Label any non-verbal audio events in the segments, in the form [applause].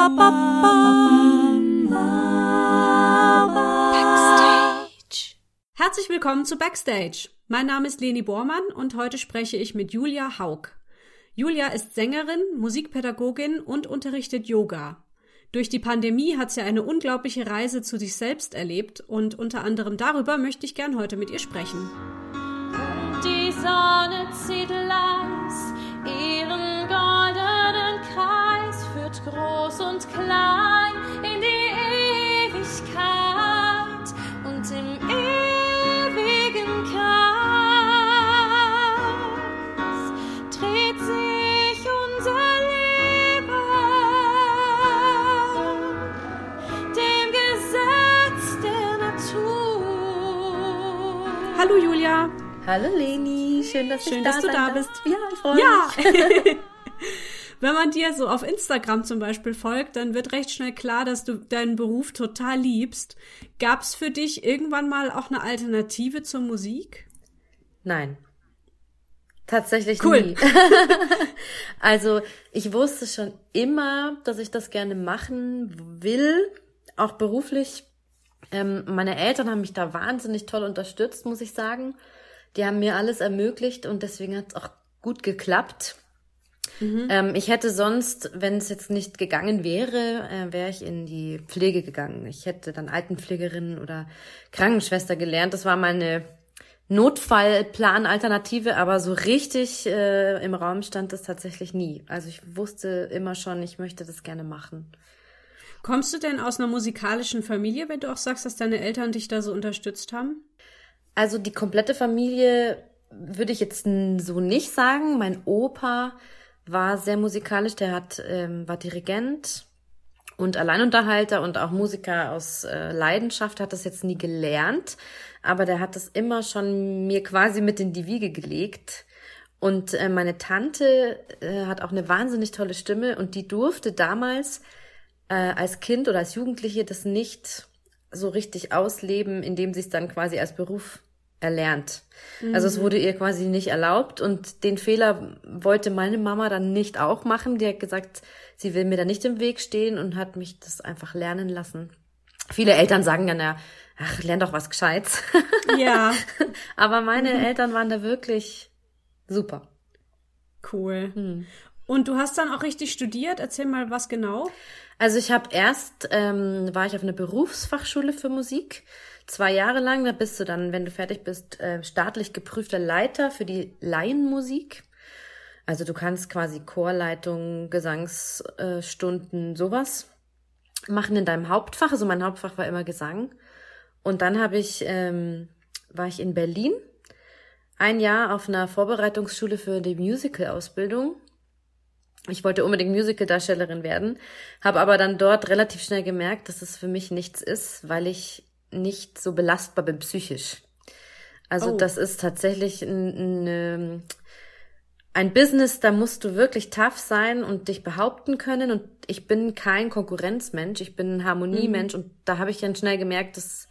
Backstage. Herzlich willkommen zu Backstage. Mein Name ist Leni Bormann und heute spreche ich mit Julia Haug. Julia ist Sängerin, Musikpädagogin und unterrichtet Yoga. Durch die Pandemie hat sie eine unglaubliche Reise zu sich selbst erlebt und unter anderem darüber möchte ich gern heute mit ihr sprechen. Die Sonne zieht leis groß und klein in die Ewigkeit und im ewigen Kreis dreht sich unser Leben dem Gesetz der Natur. Hallo Julia. Hallo Leni, schön, dass Schön, ich da dass du da bist. Ja, ich freue Ja. mich. [laughs] Wenn man dir so auf Instagram zum Beispiel folgt, dann wird recht schnell klar, dass du deinen Beruf total liebst. Gab's für dich irgendwann mal auch eine Alternative zur Musik? Nein. Tatsächlich Cool. nie. [laughs] also, ich wusste schon immer, dass ich das gerne machen will, auch beruflich. Ähm, meine Eltern haben mich da wahnsinnig toll unterstützt, muss ich sagen. Die haben mir alles ermöglicht und deswegen hat es auch gut geklappt. Ähm, ich hätte sonst, wenn es jetzt nicht gegangen wäre, äh, wäre ich in die Pflege gegangen. Ich hätte dann Altenpflegerin oder Krankenschwester gelernt. Das war meine Notfallplan-Alternative, aber so richtig äh, im Raum stand das tatsächlich nie. Also ich wusste immer schon, ich möchte das gerne machen. Kommst du denn aus einer musikalischen Familie, wenn du auch sagst, dass deine Eltern dich da so unterstützt haben? Also die komplette Familie würde ich jetzt so nicht sagen. Mein Opa war sehr musikalisch, der hat, ähm, war Dirigent und Alleinunterhalter und auch Musiker aus äh, Leidenschaft, hat das jetzt nie gelernt, aber der hat das immer schon mir quasi mit in die Wiege gelegt. Und äh, meine Tante äh, hat auch eine wahnsinnig tolle Stimme und die durfte damals äh, als Kind oder als Jugendliche das nicht so richtig ausleben, indem sie es dann quasi als Beruf erlernt. Also es wurde ihr quasi nicht erlaubt und den Fehler wollte meine Mama dann nicht auch machen. Die hat gesagt, sie will mir da nicht im Weg stehen und hat mich das einfach lernen lassen. Viele Eltern sagen dann ja, ach, lern doch was Gescheites. Ja, [laughs] Aber meine Eltern waren da wirklich super. cool. Und du hast dann auch richtig studiert? Erzähl mal, was genau? Also ich habe erst, ähm, war ich auf einer Berufsfachschule für Musik, zwei Jahre lang. Da bist du dann, wenn du fertig bist, äh, staatlich geprüfter Leiter für die Laienmusik. Also du kannst quasi Chorleitung, Gesangsstunden, Stunden, sowas machen in deinem Hauptfach. Also mein Hauptfach war immer Gesang. Und dann habe ich, ähm, war ich in Berlin ein Jahr auf einer Vorbereitungsschule für die Musical-Ausbildung. Ich wollte unbedingt Musical-Darstellerin werden, habe aber dann dort relativ schnell gemerkt, dass es für mich nichts ist, weil ich nicht so belastbar bin psychisch. Also Oh. das ist tatsächlich ein, ein, ein Business, da musst du wirklich tough sein und dich behaupten können. Und ich bin kein Konkurrenzmensch, ich bin ein Harmoniemensch und da habe ich dann schnell gemerkt, dass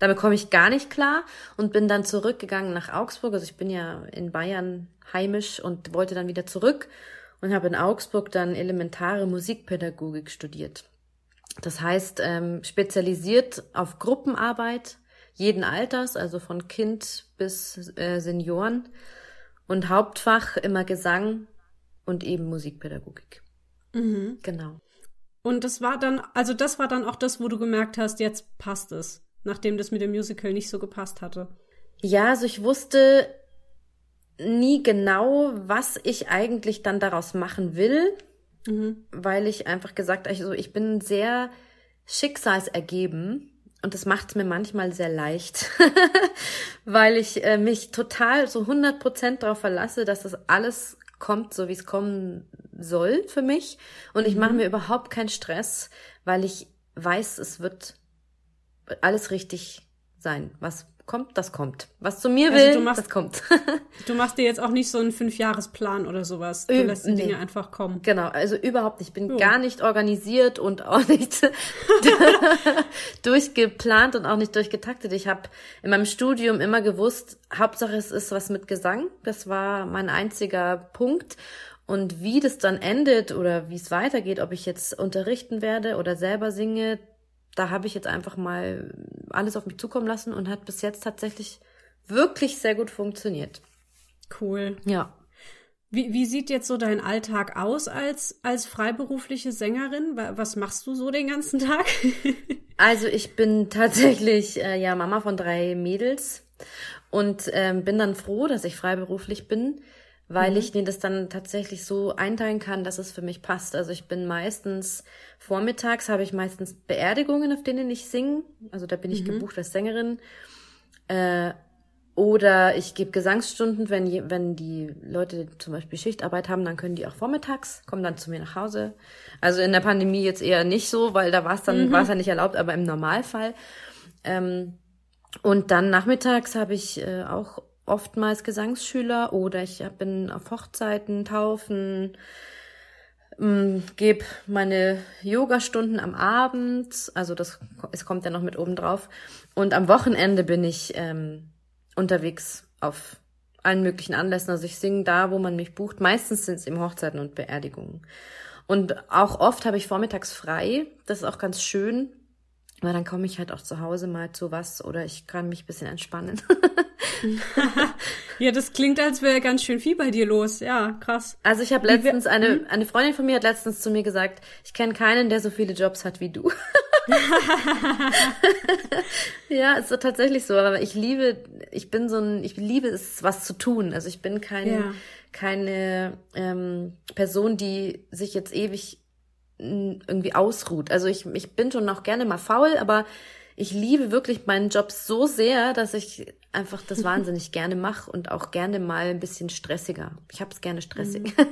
damit komme ich gar nicht klar und bin dann zurückgegangen nach Augsburg. Also ich bin ja in Bayern heimisch und wollte dann wieder zurück und habe in Augsburg dann elementare Musikpädagogik studiert. Das heißt, ähm, spezialisiert auf Gruppenarbeit jeden Alters, also von Kind bis äh, Senioren und Hauptfach immer Gesang und eben Musikpädagogik. Genau. Und das war dann, also das war dann auch das, wo du gemerkt hast, jetzt passt es, nachdem das mit dem Musical nicht so gepasst hatte. Ja, also ich wusste nie genau, was ich eigentlich dann daraus machen will, weil ich einfach gesagt, also ich bin sehr schicksalsergeben und das macht es mir manchmal sehr leicht, [laughs] weil ich äh, mich total so 100% darauf verlasse, dass das alles kommt, so wie es kommen soll für mich und ich mache mir überhaupt keinen Stress, weil ich weiß, es wird alles richtig sein. Was kommt, das kommt. Was zu mir Also will, du machst- das kommt. [laughs] Du machst dir jetzt auch nicht so einen Fünfjahresplan oder sowas. Du Äh, lässt die nee. Dinge einfach kommen. Genau, also überhaupt nicht. Ich bin Jo. gar nicht organisiert und auch nicht [laughs] durchgeplant und auch nicht durchgetaktet. Ich habe in meinem Studium immer gewusst, Hauptsache es ist was mit Gesang. Das war mein einziger Punkt. Und wie das dann endet oder wie es weitergeht, ob ich jetzt unterrichten werde oder selber singe, da habe ich jetzt einfach mal alles auf mich zukommen lassen und hat bis jetzt tatsächlich wirklich sehr gut funktioniert. Cool. Ja. Wie, wie sieht jetzt so dein Alltag aus als, als freiberufliche Sängerin? Wa- Was machst du so den ganzen Tag? [laughs] Also ich bin tatsächlich äh, ja Mama von drei Mädels und ähm, bin dann froh, dass ich freiberuflich bin, weil ich mir das dann tatsächlich so einteilen kann, dass es für mich passt. Also ich bin meistens vormittags habe ich meistens Beerdigungen, auf denen ich singe. Also da bin ich gebucht als Sängerin. Äh, oder ich gebe Gesangsstunden, wenn, je- wenn die Leute zum Beispiel Schichtarbeit haben, dann können die auch vormittags, kommen dann zu mir nach Hause. Also in der Pandemie jetzt eher nicht so, weil da war es dann, war es ja nicht erlaubt, aber im Normalfall. Ähm, und dann nachmittags habe ich äh, auch oftmals Gesangsschüler oder ich bin auf Hochzeiten, Taufen, gebe meine Yoga-Stunden am Abend, also das es kommt ja noch mit oben drauf. Und am Wochenende bin ich ähm, unterwegs auf allen möglichen Anlässen. Also ich singe da, wo man mich bucht. Meistens sind es eben Hochzeiten und Beerdigungen. Und auch oft habe ich vormittags frei. Das ist auch ganz schön. Weil dann komme ich halt auch zu Hause mal zu was oder ich kann mich ein bisschen entspannen. [laughs] [laughs] ja, das klingt, als wäre ganz schön viel bei dir los. Ja, krass. Also ich habe letztens, eine, eine Freundin von mir hat letztens zu mir gesagt, ich kenne keinen, der so viele Jobs hat wie du. [laughs] ja, ist so tatsächlich so, aber ich liebe, ich bin so ein, ich liebe es, was zu tun. Also ich bin kein, Ja. keine ähm, Person, die sich jetzt ewig mm, irgendwie ausruht. Also ich, ich bin schon auch gerne mal faul, aber ich liebe wirklich meinen Job so sehr, dass ich einfach das wahnsinnig gerne mache und auch gerne mal ein bisschen stressiger. Ich hab's gerne stressig. [laughs]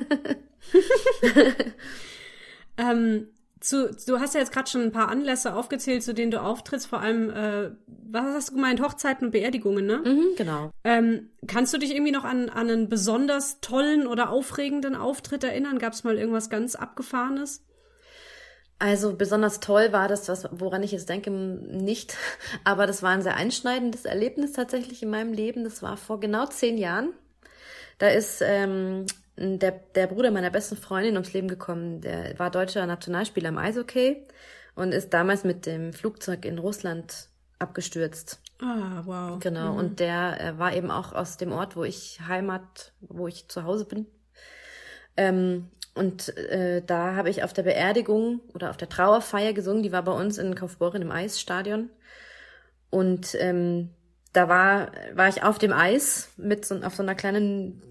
Ähm, zu, du hast ja jetzt gerade schon ein paar Anlässe aufgezählt, zu denen du auftrittst, vor allem, äh, was hast du gemeint, Hochzeiten und Beerdigungen, ne? mhm, genau. Ähm, kannst du dich irgendwie noch an, an einen besonders tollen oder aufregenden Auftritt erinnern? Gab es mal irgendwas ganz Abgefahrenes? Also besonders toll war das, was, woran ich jetzt denke, nicht. [laughs] Aber das war ein sehr einschneidendes Erlebnis tatsächlich in meinem Leben. Das war vor genau zehn Jahren. Da ist ähm, der, der Bruder meiner besten Freundin ums Leben gekommen. Der war deutscher Nationalspieler im Eishockey und ist damals mit dem Flugzeug in Russland abgestürzt. Ah, wow. Genau. Und der äh, war eben auch aus dem Ort, wo ich Heimat, wo ich zu Hause bin. Ähm, und äh, da habe ich auf der Beerdigung oder auf der Trauerfeier gesungen. Die war bei uns in Kaufbeuren im Eisstadion. Und ähm, da war, war ich auf dem Eis mit so, auf so einer kleinen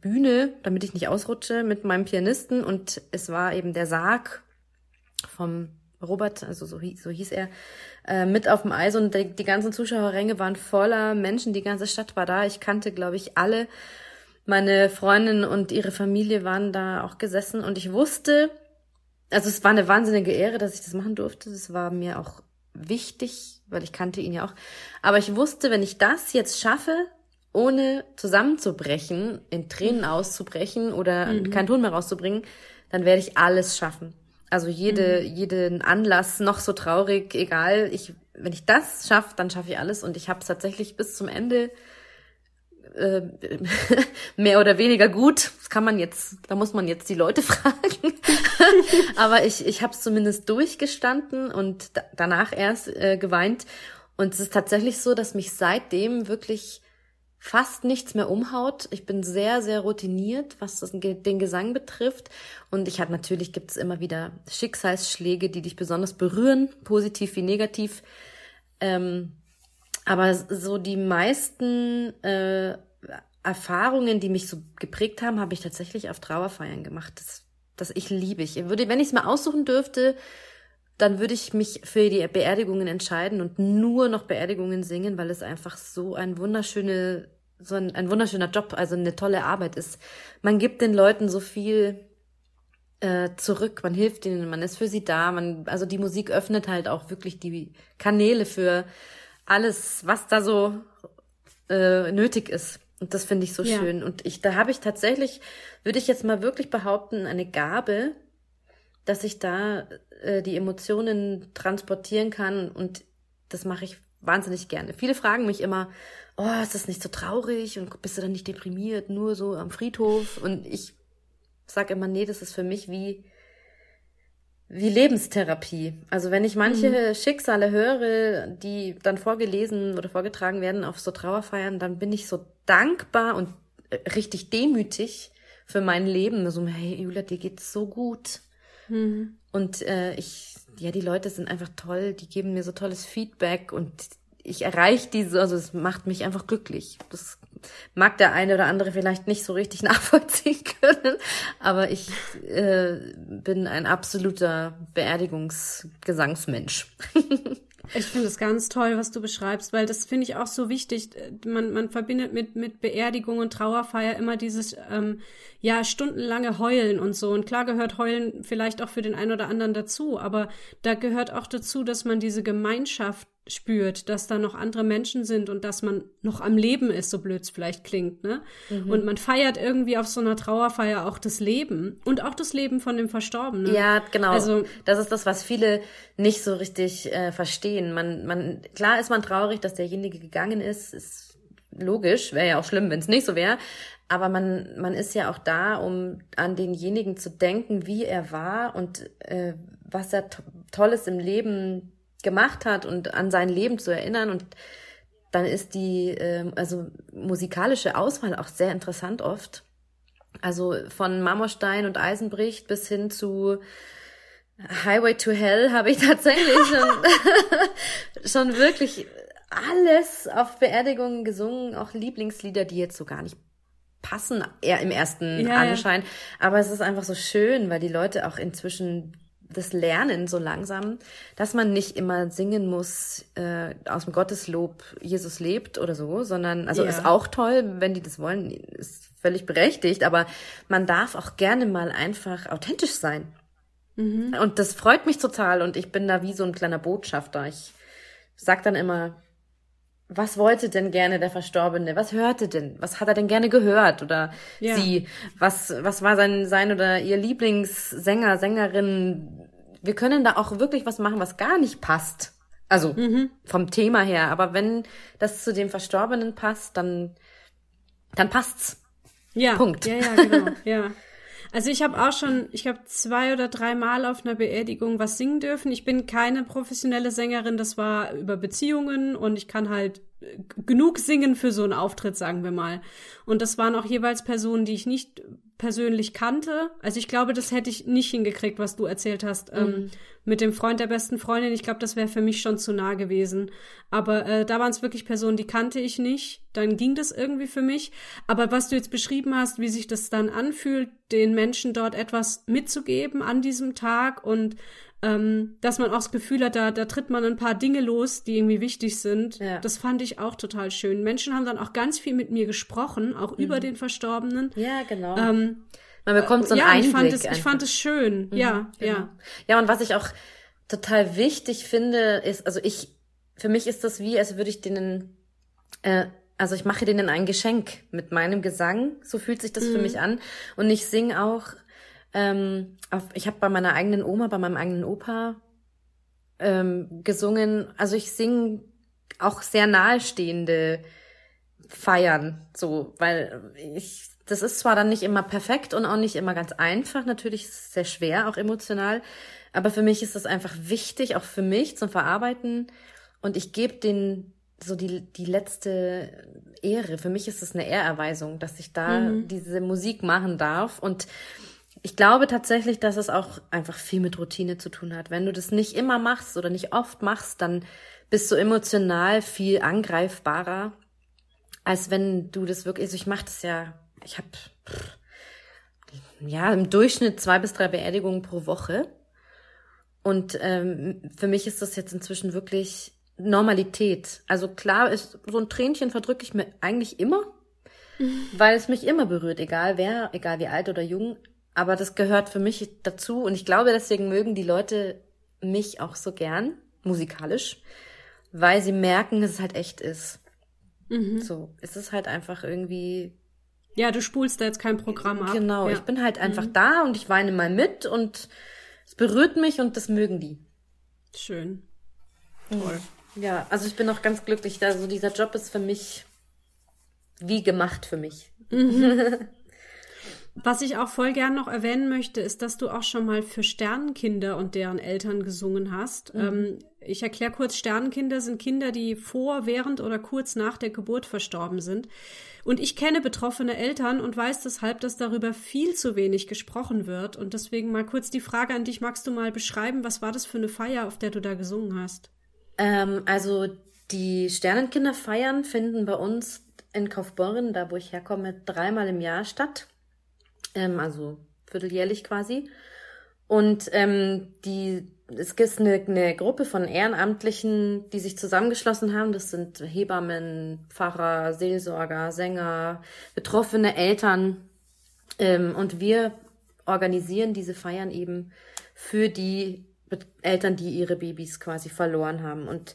Bühne, damit ich nicht ausrutsche, mit meinem Pianisten. Und es war eben der Sarg vom Robert, also so, hieß- so hieß er, äh, mit auf dem Eis und die, die ganzen Zuschauerränge waren voller Menschen, die ganze Stadt war da. Ich kannte, glaube ich, alle. Meine Freundin und ihre Familie waren da auch gesessen und ich wusste, also es war eine wahnsinnige Ehre, dass ich das machen durfte. Das war mir auch wichtig, weil ich kannte ihn ja auch. Aber ich wusste, wenn ich das jetzt schaffe, ohne zusammenzubrechen, in Tränen auszubrechen oder keinen Ton mehr rauszubringen, dann werde ich alles schaffen. Also jede, jeden Anlass, noch so traurig, egal. Ich, wenn ich das schaffe, dann schaffe ich alles. Und ich habe es tatsächlich bis zum Ende äh, [laughs] mehr oder weniger gut. Das kann man jetzt, da muss man jetzt die Leute [laughs] fragen. [laughs] Aber ich, ich habe es zumindest durchgestanden und da, danach erst äh, geweint. Und es ist tatsächlich so, dass mich seitdem wirklich fast nichts mehr umhaut. Ich bin sehr, sehr routiniert, was das, den Gesang betrifft. Und ich habe natürlich gibt es immer wieder Schicksalsschläge, die dich besonders berühren, positiv wie negativ. Ähm, aber so die meisten äh, Erfahrungen, die mich so geprägt haben, habe ich tatsächlich auf Trauerfeiern gemacht. Das, das ich liebe ich. Würde, wenn ich es mal aussuchen dürfte, dann würde ich mich für die Beerdigungen entscheiden und nur noch Beerdigungen singen, weil es einfach so ein wunderschöne, so ein, ein wunderschöner Job, also eine tolle Arbeit ist. Man gibt den Leuten so viel äh, zurück, man hilft ihnen, man ist für sie da, man, also die Musik öffnet halt auch wirklich die Kanäle für alles, was da so äh, nötig ist. Und das finde ich so Ja. schön. Und ich, da habe ich tatsächlich, würde ich jetzt mal wirklich behaupten, eine Gabe, dass ich da äh, die Emotionen transportieren kann und das mache ich wahnsinnig gerne. Viele fragen mich immer, oh, ist das nicht so traurig und bist du dann nicht deprimiert, nur so am Friedhof? Und ich sag immer, nee, das ist für mich wie, wie Lebenstherapie. Also wenn ich manche Schicksale höre, die dann vorgelesen oder vorgetragen werden auf so Trauerfeiern, dann bin ich so dankbar und äh, richtig demütig für mein Leben. So, hey Julia, dir geht's so gut. Und äh, ich, ja, die Leute sind einfach toll, die geben mir so tolles Feedback und ich erreiche diese, also es macht mich einfach glücklich. Das mag der eine oder andere vielleicht nicht so richtig [laughs] nachvollziehen können, aber ich äh, bin ein absoluter Beerdigungsgesangsmensch. [laughs] Ich finde es ganz toll, was du beschreibst, weil das finde ich auch so wichtig. Man, man verbindet mit, mit Beerdigung und Trauerfeier immer dieses, ähm, ja, stundenlange Heulen und so. Und klar gehört Heulen vielleicht auch für den einen oder anderen dazu, aber da gehört auch dazu, dass man diese Gemeinschaft spürt, dass da noch andere Menschen sind und dass man noch am Leben ist, so blöd es vielleicht klingt, ne? Und man feiert irgendwie auf so einer Trauerfeier auch das Leben und auch das Leben von dem Verstorbenen. Ja, genau. Also das ist das, was viele nicht so richtig äh, verstehen. Man, man, klar ist man traurig, dass derjenige gegangen ist, ist logisch, wäre ja auch schlimm, wenn es nicht so wäre. Aber man, man ist ja auch da, um an denjenigen zu denken, wie er war und äh, was er to Tolles im Leben gemacht hat und an sein Leben zu erinnern. Und dann ist die ähm, also musikalische Auswahl auch sehr interessant oft. Also von Marmorstein und Eisenbricht bis hin zu Highway to Hell habe ich [laughs] tatsächlich schon, [laughs] schon wirklich alles auf Beerdigungen gesungen, auch Lieblingslieder, die jetzt so gar nicht passen, eher im ersten Ja, ja. Anschein. Aber es ist einfach so schön, weil die Leute auch inzwischen das lernen so langsam, dass man nicht immer singen muss äh, aus dem Gotteslob Jesus lebt oder so, sondern also Ja. ist auch toll, wenn die das wollen, ist völlig berechtigt, aber man darf auch gerne mal einfach authentisch sein. Und das freut mich total und ich bin da wie so ein kleiner Botschafter. Ich sag dann immer, was wollte denn gerne der Verstorbene? Was hörte denn? Was hat er denn gerne gehört? Oder Ja. sie? Was, was war sein, sein oder ihr Lieblingssänger, Sängerin? Wir können da auch wirklich was machen, was gar nicht passt. Also vom Thema her. Aber wenn das zu dem Verstorbenen passt, dann, dann passt's. Ja, Punkt. Ja, ja, genau. [laughs] ja. Also ich habe auch schon, ich glaube, zwei oder drei Mal auf einer Beerdigung was singen dürfen. Ich bin keine professionelle Sängerin, das war über Beziehungen und ich kann halt äh, genug singen für so einen Auftritt, sagen wir mal. Und das waren auch jeweils Personen, die ich nicht persönlich kannte. Also ich glaube, das hätte ich nicht hingekriegt, was du erzählt hast ähm, mit dem Freund der besten Freundin. Ich glaube, das wäre für mich schon zu nah gewesen. Aber äh, da waren es wirklich Personen, die kannte ich nicht. Dann ging das irgendwie für mich. Aber was du jetzt beschrieben hast, wie sich das dann anfühlt, den Menschen dort etwas mitzugeben an diesem Tag und ähm, dass man auch das Gefühl hat, da, da tritt man ein paar Dinge los, die irgendwie wichtig sind. Ja. Das fand ich auch total schön. Menschen haben dann auch ganz viel mit mir gesprochen, auch über den Verstorbenen. Ja, genau. Ähm, Man bekommt so einen ja, Einblick. ich fand es, ich fand es schön. ja, Genau. ja. Ja, und was ich auch total wichtig finde, ist, also ich, für mich ist das wie, als würde ich denen, äh, also ich mache denen ein Geschenk mit meinem Gesang, so fühlt sich das für mich an. Und ich singe auch, ähm, auf, ich habe bei meiner eigenen Oma, bei meinem eigenen Opa ähm, gesungen, also ich singe auch sehr nahestehende feiern, so, weil ich, das ist zwar dann nicht immer perfekt und auch nicht immer ganz einfach, natürlich ist es sehr schwer, auch emotional, aber für mich ist das einfach wichtig, auch für mich zum Verarbeiten. Und ich gebe den so die, die letzte Ehre. Für mich ist es eine Ehrerweisung, dass ich da diese Musik machen darf. Und ich glaube tatsächlich, dass es auch einfach viel mit Routine zu tun hat. Wenn du das nicht immer machst oder nicht oft machst, dann bist du emotional viel angreifbarer, als wenn du das wirklich, also ich mache das ja, ich habe ja im Durchschnitt zwei bis drei Beerdigungen pro Woche. Und ähm, für mich ist das jetzt inzwischen wirklich Normalität. Also klar ist, so ein Tränchen verdrücke ich mir eigentlich immer, weil es mich immer berührt, egal wer, egal wie alt oder jung. Aber das gehört für mich dazu und ich glaube, deswegen mögen die Leute mich auch so gern, musikalisch, weil sie merken, dass es halt echt ist. So, es ist halt einfach irgendwie Ja, du spulst da jetzt kein Programm ab. Genau, ja. ich bin halt einfach da und ich weine mal mit und es berührt mich und das mögen die. Schön. Toll. Ja, also ich bin auch ganz glücklich. Also dieser Job ist für mich wie gemacht für mich. [laughs] Was ich auch voll gern noch erwähnen möchte, ist, dass du auch schon mal für Sternenkinder und deren Eltern gesungen hast. Mhm. Ähm, ich erkläre kurz, Sternenkinder sind Kinder, die vor, während oder kurz nach der Geburt verstorben sind. Und ich kenne betroffene Eltern und weiß deshalb, dass darüber viel zu wenig gesprochen wird. Und deswegen mal kurz die Frage an dich, magst du mal beschreiben, was war das für eine Feier, auf der du da gesungen hast? Ähm, also die Sternenkinderfeiern finden bei uns in Kaufbeuren, da wo ich herkomme, dreimal im Jahr statt. Ähm, also vierteljährlich quasi. Und ähm, die, es gibt eine, eine Gruppe von Ehrenamtlichen, die sich zusammengeschlossen haben. Das sind Hebammen, Pfarrer, Seelsorger, Sänger, betroffene Eltern. Ähm, und wir organisieren diese Feiern eben für die Eltern, die ihre Babys quasi verloren haben. Und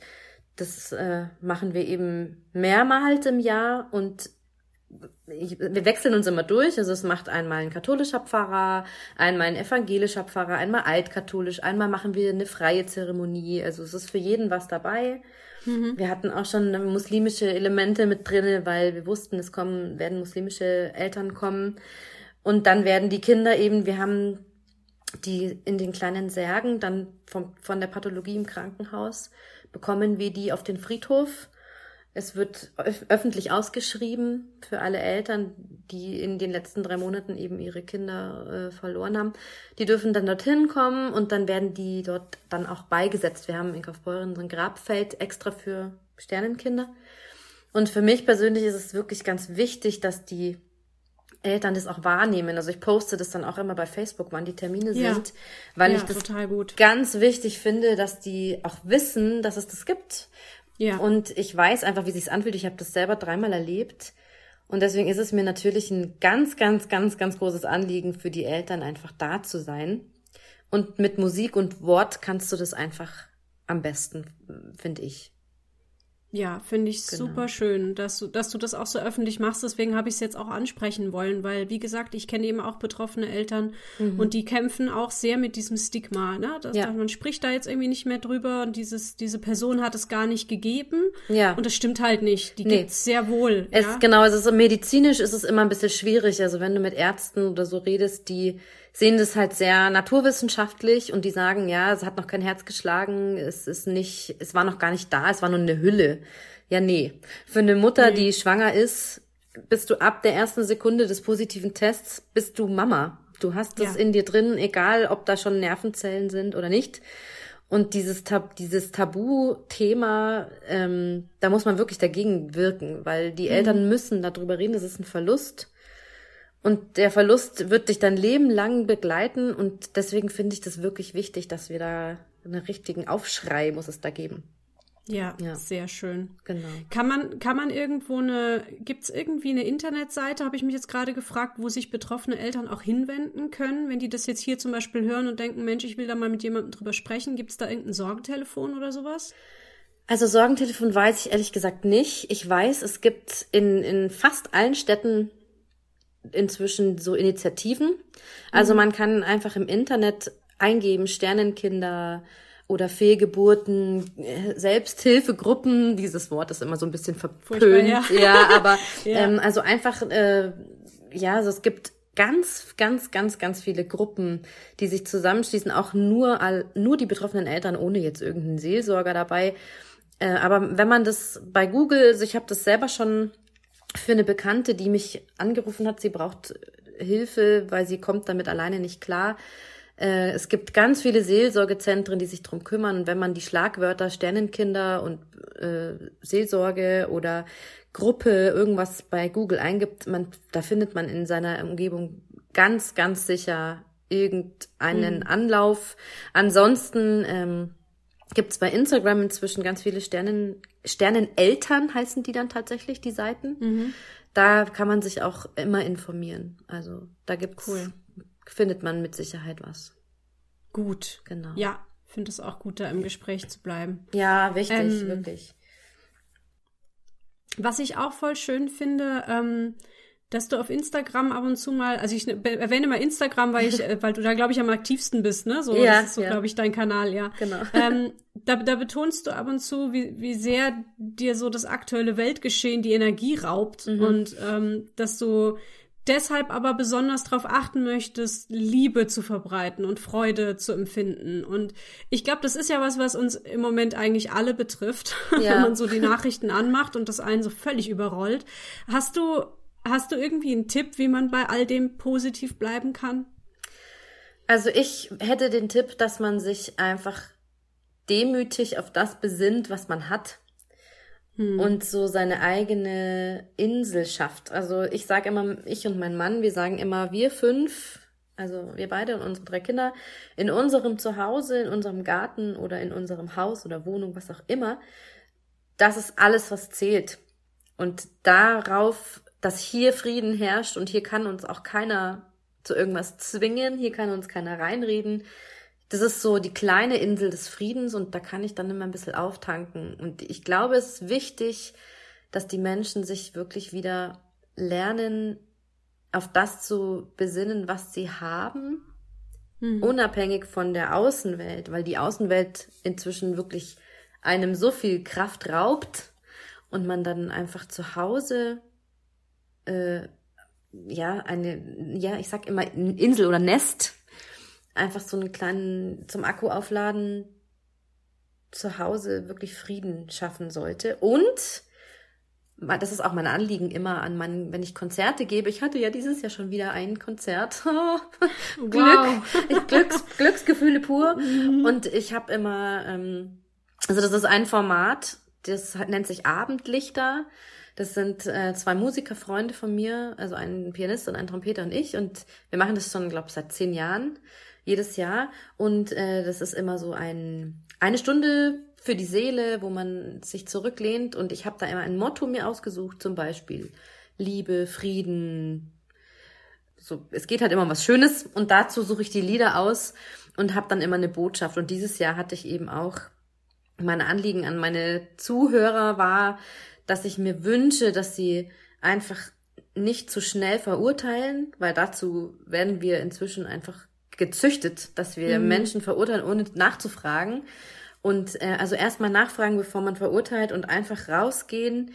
das äh, machen wir eben mehrmals im Jahr und ich, wir wechseln uns immer durch. Also es macht einmal ein katholischer Pfarrer, einmal ein evangelischer Pfarrer, einmal altkatholisch, einmal machen wir eine freie Zeremonie. Also es ist für jeden was dabei. Wir hatten auch schon muslimische Elemente mit drinne, weil wir wussten, es kommen, werden muslimische Eltern kommen. Und dann werden die Kinder eben, wir haben die in den kleinen Särgen dann vom, von der Pathologie im Krankenhaus bekommen wir die auf den Friedhof. Es wird öf öffentlich ausgeschrieben für alle Eltern, die in den letzten drei Monaten eben ihre Kinder äh, verloren haben. Die dürfen dann dorthin kommen und dann werden die dort dann auch beigesetzt. Wir haben in Kaufbeuren so ein Grabfeld extra für Sternenkinder. Und für mich persönlich ist es wirklich ganz wichtig, dass die Eltern das auch wahrnehmen. Also ich poste das dann auch immer bei Facebook, wann die Termine Ja. sind, weil Ja, ich das total gut. ganz wichtig finde, dass die auch wissen, dass es das gibt. Ja. Und ich weiß einfach, wie sich's anfühlt. Ich habe das selber dreimal erlebt. Und deswegen ist es mir natürlich ein ganz, ganz, ganz, ganz großes Anliegen für die Eltern, einfach da zu sein. Und mit Musik und Wort kannst du das einfach am besten, finde ich. Ja, finde ich Genau. super schön, dass du, dass du das auch so öffentlich machst. Deswegen habe ich es jetzt auch ansprechen wollen, weil, wie gesagt, ich kenne eben auch betroffene Eltern und die kämpfen auch sehr mit diesem Stigma. Ne? Das, Mhm. Ja. Man spricht da jetzt irgendwie nicht mehr drüber und dieses, diese Person hat es gar nicht gegeben. Ja. Und das stimmt halt nicht. Die Nee. gibt's sehr wohl. Es, ja? Genau, also so medizinisch ist es immer ein bisschen schwierig. Also wenn du mit Ärzten oder so redest, die sehen das halt sehr naturwissenschaftlich und die sagen, ja, es hat noch kein Herz geschlagen, es ist nicht, es war noch gar nicht da, es war nur eine Hülle. Ja, nee. Für eine Mutter, die schwanger ist, bist du ab der ersten Sekunde des positiven Tests, bist du Mama. Du hast das Ja. in dir drin, egal ob da schon Nervenzellen sind oder nicht. Und dieses, Tab dieses Tabu-Thema, ähm, da muss man wirklich dagegen wirken, weil die Eltern müssen darüber reden, das ist ein Verlust. Und der Verlust wird dich dein Leben lang begleiten und deswegen finde ich das wirklich wichtig, dass wir da einen richtigen Aufschrei muss es da geben. ja, Ja. sehr schön. Genau. Kann man, kann man irgendwo eine, gibt's irgendwie eine Internetseite, habe ich mich jetzt gerade gefragt, wo sich betroffene Eltern auch hinwenden können, wenn die das jetzt hier zum Beispiel hören und denken, Mensch, ich will da mal mit jemandem drüber sprechen, gibt's da irgendein Sorgentelefon oder sowas? Also Sorgentelefon weiß ich ehrlich gesagt nicht. Ich weiß, es gibt in, in fast allen Städten inzwischen so Initiativen. Also man kann einfach im Internet eingeben, Sternenkinder oder Fehlgeburten, äh, Selbsthilfegruppen. Dieses Wort ist immer so ein bisschen verpönt. ja. [laughs] ja. aber [laughs] Ja. Ähm, also einfach, äh, ja, also es gibt ganz, ganz, ganz, ganz viele Gruppen, die sich zusammenschließen, auch nur, all, nur die betroffenen Eltern, ohne jetzt irgendeinen Seelsorger dabei. Äh, aber wenn man das bei Google, also ich habe das selber schon für eine Bekannte, die mich angerufen hat, sie braucht Hilfe, weil sie kommt damit alleine nicht klar. Äh, es gibt ganz viele Seelsorgezentren, die sich drum kümmern. Und wenn man die Schlagwörter Sternenkinder und äh, Seelsorge oder Gruppe irgendwas bei Google eingibt, man, da findet man in seiner Umgebung ganz, ganz sicher irgendeinen Anlauf. Ansonsten ähm, gibt es bei Instagram inzwischen ganz viele Sternen, Sterneneltern heißen die dann tatsächlich, die Seiten. Da kann man sich auch immer informieren. Also da gibt's, Cool. findet man mit Sicherheit was. Gut. Genau. Ja, finde es auch gut, da im Gespräch zu bleiben. Ja, wichtig, Ähm, wirklich. Was ich auch voll schön finde, ähm, dass du auf Instagram ab und zu mal, also ich be- erwähne mal Instagram, weil ich, [laughs] äh, weil du da glaube ich am aktivsten bist, ne? So, Ja, das ist so ja. glaube ich dein Kanal, ja. Genau. [laughs] Ähm, da, da betonst du ab und zu, wie, wie sehr dir so das aktuelle Weltgeschehen die Energie raubt Mhm. und ähm, dass du deshalb aber besonders darauf achten möchtest, Liebe zu verbreiten und Freude zu empfinden. Und ich glaube, das ist ja was, was uns im Moment eigentlich alle betrifft, [laughs] Ja. wenn man so die Nachrichten anmacht und das einen so völlig überrollt. Hast du, hast du irgendwie einen Tipp, wie man bei all dem positiv bleiben kann? Also ich hätte den Tipp, dass man sich einfach demütig auf das besinnt, was man hat und so seine eigene Insel schafft. Also ich sage immer, ich und mein Mann, wir sagen immer, wir fünf, also wir beide und unsere drei Kinder, in unserem Zuhause, in unserem Garten oder in unserem Haus oder Wohnung, was auch immer, das ist alles, was zählt. Und darauf, dass hier Frieden herrscht und hier kann uns auch keiner zu irgendwas zwingen, hier kann uns keiner reinreden. Das ist so die kleine Insel des Friedens und da kann ich dann immer ein bisschen auftanken. Und ich glaube, es ist wichtig, dass die Menschen sich wirklich wieder lernen, auf das zu besinnen, was sie haben, unabhängig von der Außenwelt, weil die Außenwelt inzwischen wirklich einem so viel Kraft raubt und man dann einfach zu Hause äh, ja eine ja ich sag immer Insel oder Nest einfach so einen kleinen zum Akku aufladen zu Hause wirklich Frieden schaffen sollte und das ist auch mein Anliegen immer an meinen, wenn ich Konzerte gebe. Ich hatte ja dieses Jahr schon wieder ein Konzert. [laughs] Glück, Glücks, Glücksgefühle pur. Und ich habe immer, ähm, also das ist ein Format, das nennt sich Abendlichter. Das sind äh, zwei Musikerfreunde von mir, also ein Pianist und ein Trompeter und ich. Und wir machen das schon, glaube ich, seit zehn Jahren, jedes Jahr. Und äh, das ist immer so ein eine Stunde für die Seele, wo man sich zurücklehnt. Und ich habe da immer ein Motto mir ausgesucht, zum Beispiel Liebe, Frieden. So, es geht halt immer um was Schönes. Und dazu suche ich die Lieder aus und habe dann immer eine Botschaft. Und dieses Jahr hatte ich eben auch mein Anliegen an meine Zuhörer war, dass ich mir wünsche, dass sie einfach nicht zu schnell verurteilen, weil dazu werden wir inzwischen einfach gezüchtet, dass wir Menschen verurteilen, ohne nachzufragen. Und äh, also erstmal nachfragen, bevor man verurteilt und einfach rausgehen,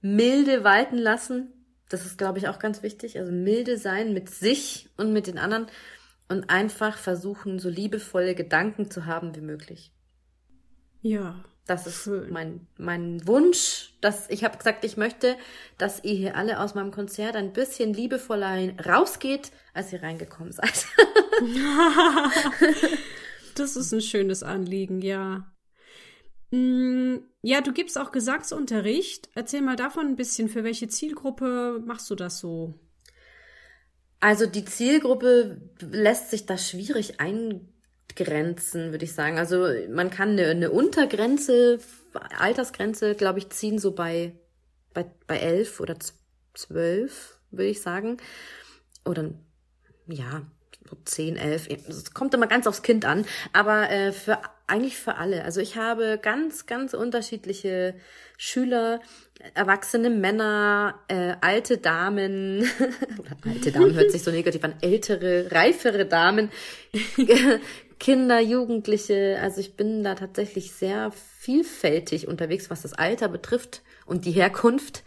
milde walten lassen. Das ist, glaube ich, auch ganz wichtig. Also milde sein mit sich und mit den anderen und einfach versuchen, so liebevolle Gedanken zu haben wie möglich. Ja. Das ist Schön. mein, mein Wunsch. Dass, ich habe gesagt, ich möchte, dass ihr hier alle aus meinem Konzert ein bisschen liebevoller rausgeht, als ihr reingekommen seid. [laughs] [laughs] Das ist ein schönes Anliegen, ja. Mm, Ja, du gibst auch Gesangsunterricht. Erzähl mal davon ein bisschen. Für welche Zielgruppe machst du das so? Also die Zielgruppe lässt sich da schwierig eingrenzen, würde ich sagen. Also man kann eine, eine Untergrenze, Altersgrenze, glaube ich, ziehen, so bei, bei, bei elf oder zwölf, würde ich sagen. Oder ja, so zehn, elf. Es kommt immer ganz aufs Kind an, aber äh, für eigentlich für alle. Also ich habe ganz, ganz unterschiedliche Schüler, erwachsene Männer, äh, alte Damen, [laughs] oder alte Damen hört sich so negativ an, ältere, reifere Damen, Kinder, Jugendliche. Also ich bin da tatsächlich sehr vielfältig unterwegs, was das Alter betrifft und die Herkunft.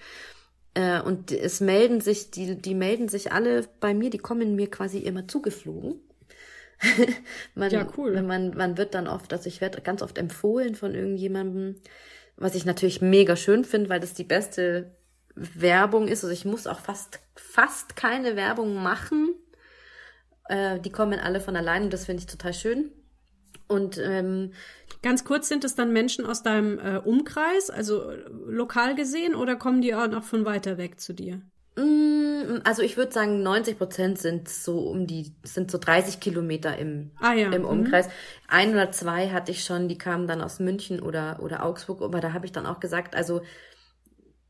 Äh, und es melden sich, die, die melden sich alle bei mir, die kommen mir quasi immer zugeflogen. [laughs] man, Ja, cool. Man, man wird dann oft, also ich werde ganz oft empfohlen von irgendjemandem, was ich natürlich mega schön finde, weil das die beste Werbung ist. Also ich muss auch fast, fast keine Werbung machen. Äh, die kommen alle von allein und das finde ich total schön. Und ähm, Ganz kurz, sind es dann Menschen aus deinem äh, Umkreis, also äh, lokal gesehen, oder kommen die auch noch von weiter weg zu dir? Mm, Also ich würde sagen, 90 Prozent sind so um die, sind so 30 Kilometer im, Ah ja, im mhm. Umkreis. Ein oder zwei hatte ich schon, die kamen dann aus München oder, oder Augsburg, aber da habe ich dann auch gesagt, also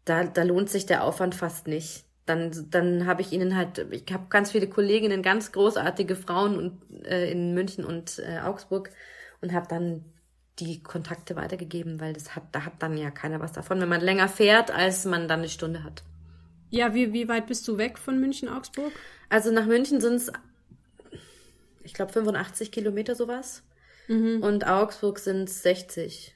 da, da lohnt sich der Aufwand fast nicht. Dann, dann habe ich ihnen halt, ich habe ganz viele Kolleginnen, ganz großartige Frauen und, äh, in München und äh, Augsburg und habe dann die Kontakte weitergegeben, weil das hat, da hat dann ja keiner was davon, wenn man länger fährt, als man dann eine Stunde hat. Ja, wie, wie weit bist du weg von München, Augsburg? Also nach München sind es, ich glaube, 85 Kilometer sowas. Und Augsburg sind es 60.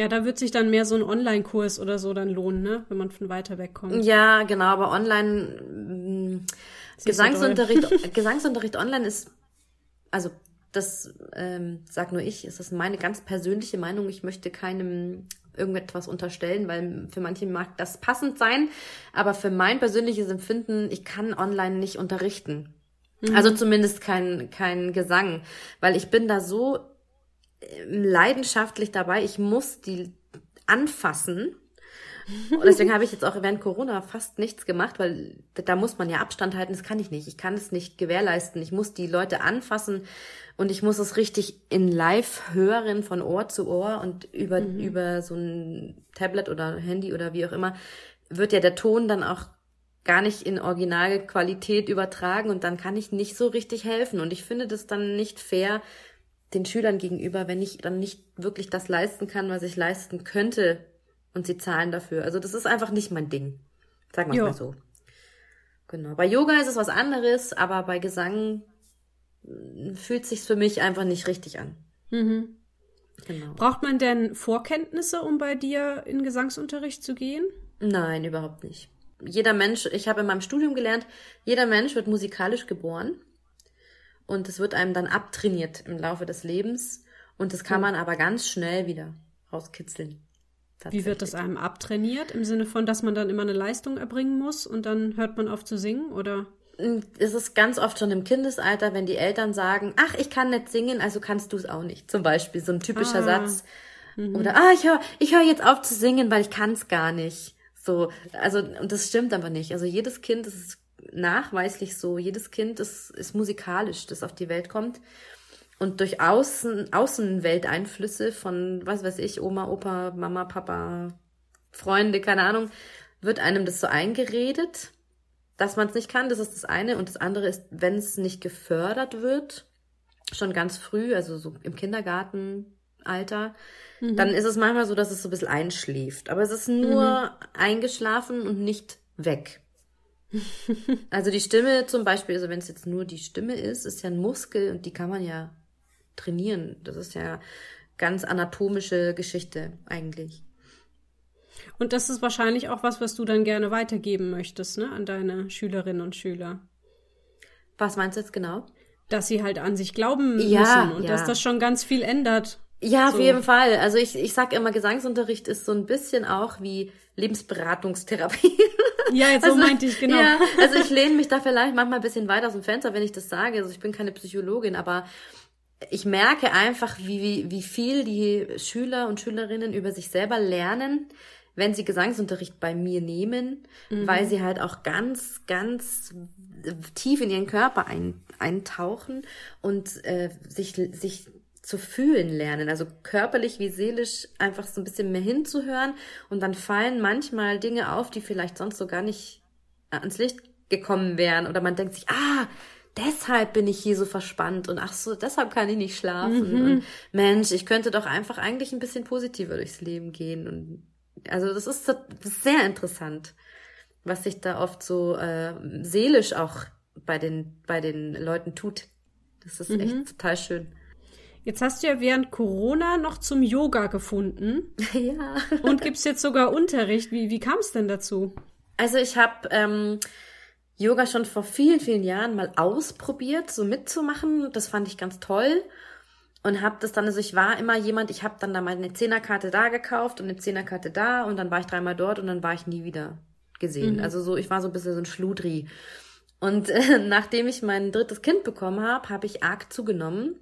Ja, da wird sich dann mehr so ein Online-Kurs oder so dann lohnen, ne? Wenn man von weiter weg kommt. Ja, genau, aber online, Gesangsunterricht, [laughs] Gesangsunterricht online ist, also das ähm, sag nur ich, ist das meine ganz persönliche Meinung. Ich möchte keinem irgendetwas unterstellen, weil für manche mag das passend sein, aber für mein persönliches Empfinden, ich kann online nicht unterrichten. Mhm. Also zumindest kein, kein Gesang, weil ich bin da so leidenschaftlich dabei, ich muss die anfassen und deswegen habe ich jetzt auch während Corona fast nichts gemacht, weil da muss man ja Abstand halten. Das kann ich nicht. Ich kann es nicht gewährleisten. Ich muss die Leute anfassen und ich muss es richtig in Live hören von Ohr zu Ohr und über, mhm. über so ein Tablet oder Handy oder wie auch immer wird ja der Ton dann auch gar nicht in Originalqualität übertragen und dann kann ich nicht so richtig helfen. Und ich finde das dann nicht fair den Schülern gegenüber, wenn ich dann nicht wirklich das leisten kann, was ich leisten könnte und sie zahlen dafür. Also das ist einfach nicht mein Ding. Sagen wir mal so. Genau. Bei Yoga ist es was anderes, aber bei Gesang hm, fühlt sich's für mich einfach nicht richtig an. Mhm. Genau. Braucht man denn Vorkenntnisse, um bei dir in Gesangsunterricht zu gehen? Nein, überhaupt nicht. Jeder Mensch, ich habe in meinem Studium gelernt, jeder Mensch wird musikalisch geboren und es wird einem dann abtrainiert im Laufe des Lebens und das kann man aber ganz schnell wieder rauskitzeln. Wie wird das einem abtrainiert? Im Sinne von, dass man dann immer eine Leistung erbringen muss und dann hört man auf zu singen oder? Mm, es ist ganz oft schon im Kindesalter, wenn die Eltern sagen, ach, ich kann nicht singen, also kannst du es auch nicht. Zum Beispiel so ein typischer ah. Satz. Mhm. Oder, ah, ich höre ich hör jetzt auf zu singen, weil ich kann es gar nicht. So, also, und das stimmt aber nicht. Also jedes Kind, das ist nachweislich so, jedes Kind ist, ist musikalisch, das auf die Welt kommt. Und durch Außen, Außenwelteinflüsse von, was weiß ich, Oma, Opa, Mama, Papa, Freunde, keine Ahnung, wird einem das so eingeredet, dass man es nicht kann. Das ist das eine. Und das andere ist, wenn es nicht gefördert wird, schon ganz früh, also so im Kindergartenalter, mhm. dann ist es manchmal so, dass es so ein bisschen einschläft. Aber es ist nur mhm. eingeschlafen und nicht weg. [laughs] also die Stimme zum Beispiel, also wenn es jetzt nur die Stimme ist, ist ja ein Muskel und die kann man ja trainieren. Das ist ja ganz anatomische Geschichte eigentlich. Und das ist wahrscheinlich auch was, was du dann gerne weitergeben möchtest, ne, an deine Schülerinnen und Schüler. Was meinst du jetzt genau? Dass sie halt an sich glauben ja, müssen und ja. dass das schon ganz viel ändert. Ja, so. auf jeden Fall. Also ich, ich sag immer, Gesangsunterricht ist so ein bisschen auch wie Lebensberatungstherapie. Ja, jetzt also, so meinte ich, genau. Ja, also ich lehne mich da vielleicht manchmal ein bisschen weiter aus dem Fenster, wenn ich das sage. Also ich bin keine Psychologin, aber ich merke einfach, wie, wie, wie viel die Schüler und Schülerinnen über sich selber lernen, wenn sie Gesangsunterricht bei mir nehmen, mhm. weil sie halt auch ganz, ganz tief in ihren Körper ein, eintauchen und äh, sich, sich zu fühlen lernen, also körperlich wie seelisch einfach so ein bisschen mehr hinzuhören und dann fallen manchmal Dinge auf, die vielleicht sonst so gar nicht ans Licht gekommen wären oder man denkt sich, ah, deshalb bin ich hier so verspannt und ach so, deshalb kann ich nicht schlafen. Mhm. Und Mensch, ich könnte doch einfach eigentlich ein bisschen positiver durchs Leben gehen. Und also das ist, das ist sehr interessant, was sich da oft so äh, seelisch auch bei den, bei den Leuten tut. Das ist mhm. echt total schön. Jetzt hast du ja während Corona noch zum Yoga gefunden. [laughs] Ja. Und gibt's jetzt sogar Unterricht. Wie, wie kam es denn dazu? Also ich habe ähm, Yoga schon vor vielen, vielen Jahren mal ausprobiert, so mitzumachen. Das fand ich ganz toll und habe das dann, also ich war immer jemand, ich habe dann da mal eine Zehnerkarte da gekauft und eine Zehnerkarte da und dann war ich dreimal dort und dann war ich nie wieder gesehen. Mhm. Also so, ich war so ein bisschen so ein Schludri. Und äh, [laughs] nachdem ich mein drittes Kind bekommen habe, habe ich arg zugenommen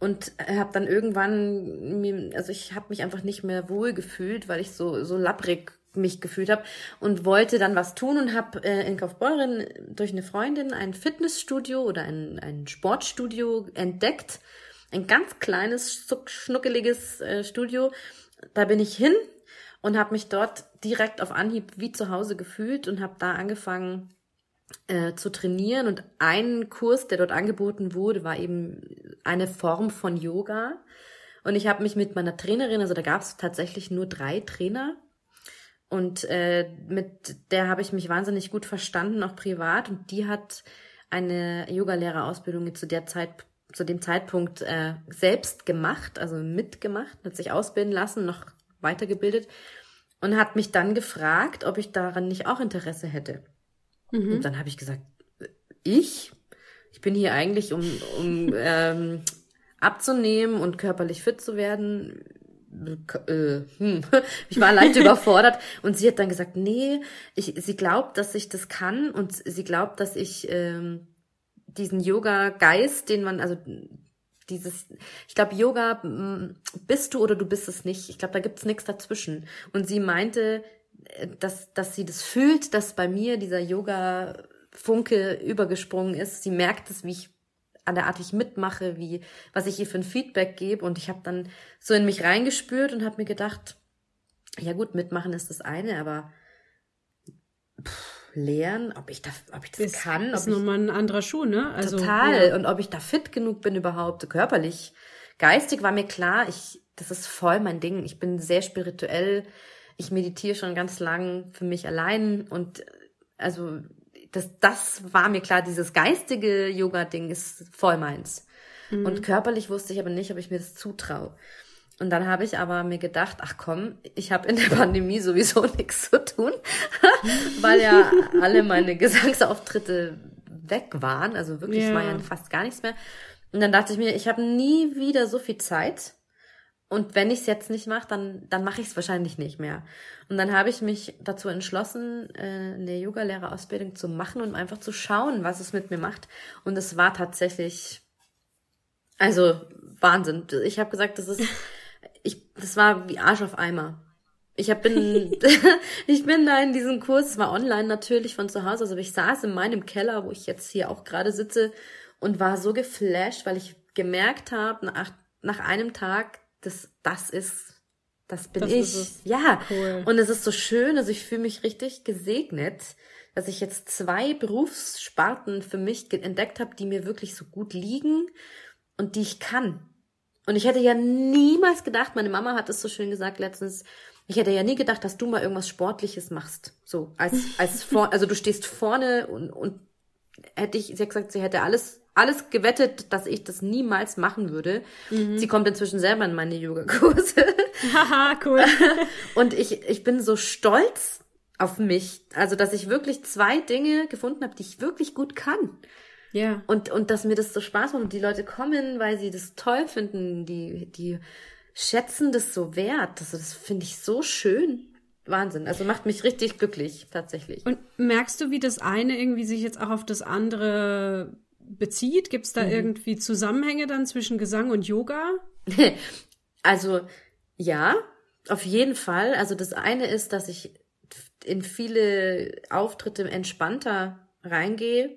und habe dann irgendwann, also ich habe mich einfach nicht mehr wohl gefühlt, weil ich so so labbrig mich gefühlt habe und wollte dann was tun und habe äh, in Kaufbeuren durch eine Freundin ein Fitnessstudio oder ein, ein Sportstudio entdeckt. Ein ganz kleines, schnuckeliges äh, Studio. Da bin ich hin und habe mich dort direkt auf Anhieb wie zu Hause gefühlt und habe da angefangen äh, zu trainieren. Und ein Kurs, der dort angeboten wurde, war eben eine Form von Yoga. Und ich habe mich mit meiner Trainerin, also da gab es tatsächlich nur drei Trainer, und äh, mit der habe ich mich wahnsinnig gut verstanden, auch privat. Und die hat eine Yogalehrerausbildung zu der Zeit, zu dem Zeitpunkt äh, selbst gemacht, also mitgemacht, hat sich ausbilden lassen, noch weitergebildet und hat mich dann gefragt, ob ich daran nicht auch Interesse hätte. Mhm. Und dann habe ich gesagt, ich, ich bin hier eigentlich, um, um [laughs] ähm, abzunehmen und körperlich fit zu werden. Äh, hm. [laughs] Ich war leicht [laughs] überfordert und sie hat dann gesagt, nee, ich, sie glaubt, dass ich das kann und sie glaubt, dass ich ähm, diesen Yoga-Geist, den man, also dieses, ich glaube, Yoga mm, bist du oder du bist es nicht. Ich glaube, da gibt's nichts dazwischen. Und sie meinte, dass, dass sie das fühlt, dass bei mir dieser Yoga-Funke übergesprungen ist. Sie merkt es, wie ich an der Art ich mitmache, wie was ich ihr für ein Feedback gebe. Und ich habe dann so in mich reingespürt und habe mir gedacht, ja gut, mitmachen ist das eine, aber pff, lernen, ob ich da, ob ich das ist, kann. Ist nochmal ein anderer Schuh, ne? Also, total. Ja. Und ob ich da fit genug bin überhaupt, körperlich. Geistig war mir klar, ich, das ist voll mein Ding. Ich bin sehr spirituell. Ich meditiere schon ganz lang für mich allein und also das, das war mir klar, dieses geistige Yoga-Ding ist voll meins. Mhm. Und körperlich wusste ich aber nicht, ob ich mir das zutraue. Und dann habe ich aber mir gedacht, ach komm, ich habe in der Pandemie sowieso [laughs] nichts zu tun, [laughs] weil ja alle meine Gesangsauftritte weg waren. Also wirklich Ja. war ja fast gar nichts mehr. Und dann dachte ich mir, ich habe nie wieder so viel Zeit. Und wenn ich es jetzt nicht mache, dann, dann mache ich es wahrscheinlich nicht mehr. Und dann habe ich mich dazu entschlossen, äh, eine Yogalehrerausbildung zu machen und einfach zu schauen, was es mit mir macht. Und es war tatsächlich, also Wahnsinn. Ich habe gesagt, das ist, [laughs] ich, das war wie Arsch auf Eimer. Ich hab, bin, [laughs] [laughs] ich bin da in diesem Kurs, es war online natürlich von zu Hause, also ich saß in meinem Keller, wo ich jetzt hier auch gerade sitze und war so geflasht, weil ich gemerkt habe, nach, nach einem Tag, dass das ist, das bin Das ich. Ja. Cool. Und es ist so schön, also ich fühle mich richtig gesegnet, dass ich jetzt zwei Berufssparten für mich entdeckt habe, die mir wirklich so gut liegen und die ich kann. Und ich hätte ja niemals gedacht, meine Mama hat es so schön gesagt letztens, ich hätte ja nie gedacht, dass du mal irgendwas Sportliches machst. So, als, als vor, [laughs] also du stehst vorne und, und hätte ich, sie hat gesagt, sie hätte alles, alles gewettet, dass ich das niemals machen würde. Sie kommt inzwischen selber in meine Yogakurse. Haha, cool. [laughs] Und ich, ich bin so stolz auf mich. Also, dass ich wirklich zwei Dinge gefunden habe, die ich wirklich gut kann. ja. Und, und dass mir das so Spaß macht und die Leute kommen, weil sie das toll finden, die, die schätzen das so wert. Also, das finde ich so schön. Wahnsinn. Also macht mich richtig glücklich, tatsächlich. Und merkst du, wie das eine irgendwie sich jetzt auch auf das andere bezieht? Gibt es Mhm. da irgendwie Zusammenhänge dann zwischen Gesang und Yoga? [laughs] Also ja, auf jeden Fall. Also das eine ist, dass ich in viele Auftritte entspannter reingehe.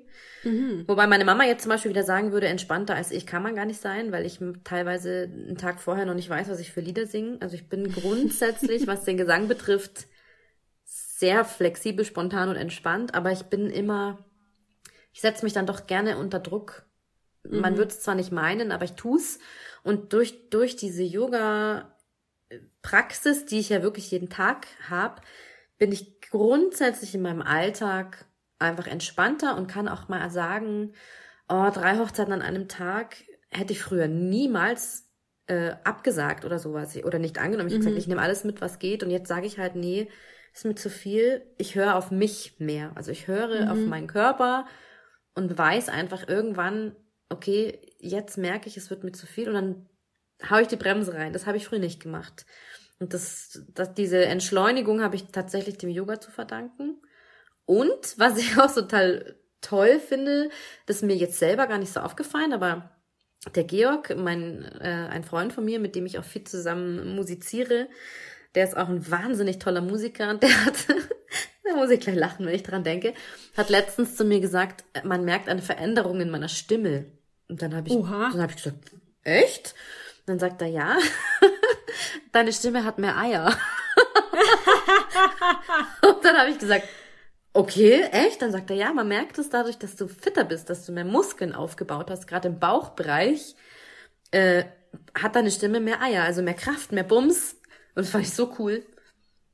Wobei meine Mama jetzt zum Beispiel wieder sagen würde, entspannter als ich kann man gar nicht sein, weil ich teilweise einen Tag vorher noch nicht weiß, was ich für Lieder singe. Also ich bin grundsätzlich, [laughs] was den Gesang betrifft, sehr flexibel, spontan und entspannt, aber ich bin immer, ich setze mich dann doch gerne unter Druck. Man wird es zwar nicht meinen, aber ich tu's. Und durch, durch diese Yoga-Praxis, die ich ja wirklich jeden Tag habe, bin ich grundsätzlich in meinem Alltag einfach entspannter und kann auch mal sagen, oh, drei Hochzeiten an einem Tag hätte ich früher niemals äh, abgesagt oder sowas oder nicht angenommen. Ich habe gesagt, ich nehme alles mit, was geht und jetzt sage ich halt, nee, ist mir zu viel. Ich höre auf mich mehr. Also ich höre auf meinen Körper und weiß einfach irgendwann, okay, jetzt merke ich, es wird mir zu viel und dann hau ich die Bremse rein. Das habe ich früher nicht gemacht. Und das, das, diese Entschleunigung habe ich tatsächlich dem Yoga zu verdanken. Und was ich [laughs] auch total toll finde, das ist mir jetzt selber gar nicht so aufgefallen, aber der Georg, mein, äh, ein Freund von mir, mit dem ich auch viel zusammen musiziere, der ist auch ein wahnsinnig toller Musiker der hat, [laughs] [laughs] da muss ich gleich lachen, wenn ich dran denke, hat letztens zu mir gesagt, man merkt eine Veränderung in meiner Stimme. Und dann habe ich, Oha. dann habe ich gesagt, echt? Und dann sagt er, ja, [laughs] deine Stimme hat mehr Eier. [laughs] und dann habe ich gesagt, okay, echt? Dann sagt er, ja, man merkt es dadurch, dass du fitter bist, dass du mehr Muskeln aufgebaut hast, gerade im Bauchbereich, äh, hat deine Stimme mehr Eier, also mehr Kraft, mehr Bums. Und das fand ich so cool.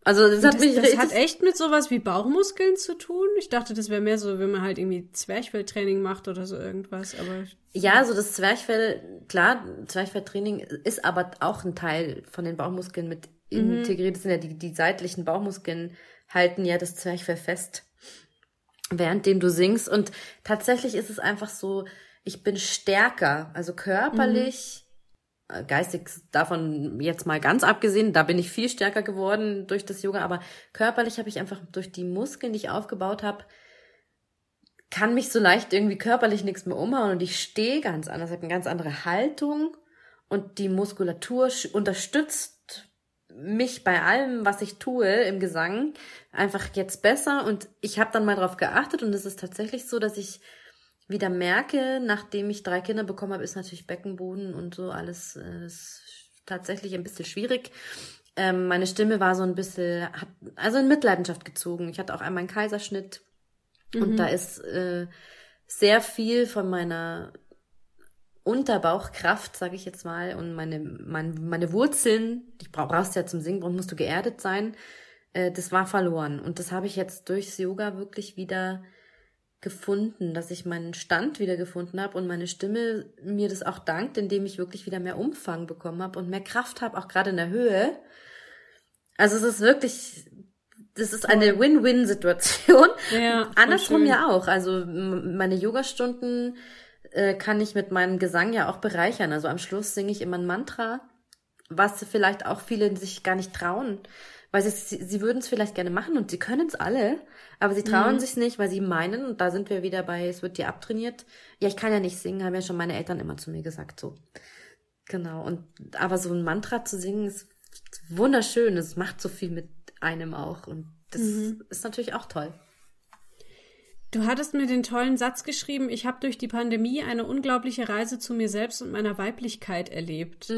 Also das hat Das, mich das hat echt mit sowas wie Bauchmuskeln zu tun? Ich dachte, das wäre mehr so, wenn man halt irgendwie Zwerchfelltraining macht oder so irgendwas, aber Ja, so das Zwerchfell, klar, Zwerchfelltraining ist aber auch ein Teil von den Bauchmuskeln mit integriert. Das sind ja die, die seitlichen Bauchmuskeln halten ja das Zwerchfell fest. währenddem du singst. Und tatsächlich ist es einfach so, ich bin stärker, also körperlich, äh, geistig davon jetzt mal ganz abgesehen, da bin ich viel stärker geworden durch das Yoga, aber körperlich habe ich einfach durch die Muskeln, die ich aufgebaut habe, kann mich so leicht irgendwie körperlich nichts mehr umhauen und ich stehe ganz anders, habe eine ganz andere Haltung und die Muskulatur unterstützt mich bei allem, was ich tue im Gesang, einfach jetzt besser und ich habe dann mal drauf geachtet und es ist tatsächlich so, dass ich wieder merke, nachdem ich drei Kinder bekommen habe, ist natürlich Beckenboden und so alles äh, ist tatsächlich ein bisschen schwierig. Ähm, meine Stimme war so ein bisschen, hat also in Mitleidenschaft gezogen. Ich hatte auch einmal einen Kaiserschnitt und da ist äh, sehr viel von meiner Unterbauchkraft, sage ich jetzt mal, und meine, mein, meine Wurzeln, die brauch, brauchst du ja zum Singen, musst du geerdet sein, äh, das war verloren. Und das habe ich jetzt durchs Yoga wirklich wieder gefunden, dass ich meinen Stand wieder gefunden habe und meine Stimme mir das auch dankt, indem ich wirklich wieder mehr Umfang bekommen habe und mehr Kraft habe, auch gerade in der Höhe. Also es ist wirklich, das ist eine Win-Win-Situation. [laughs] Ja, Andersrum schön. ja auch. Also meine Yogastunden äh, kann ich mit meinem Gesang ja auch bereichern. Also am Schluss singe ich immer ein Mantra, was vielleicht auch viele sich gar nicht trauen. Weil sie, sie, würden es vielleicht gerne machen und sie können es alle, aber sie trauen Mhm. sich nicht, weil sie meinen, und da sind wir wieder bei, es wird dir abtrainiert. Ja, ich kann ja nicht singen, haben ja schon meine Eltern immer zu mir gesagt, so. Genau. Und aber so ein Mantra zu singen ist wunderschön. Es macht so viel mit einem auch. Und das Mhm. ist natürlich auch toll. Du hattest mir den tollen Satz geschrieben, ich habe durch die Pandemie eine unglaubliche Reise zu mir selbst und meiner Weiblichkeit erlebt.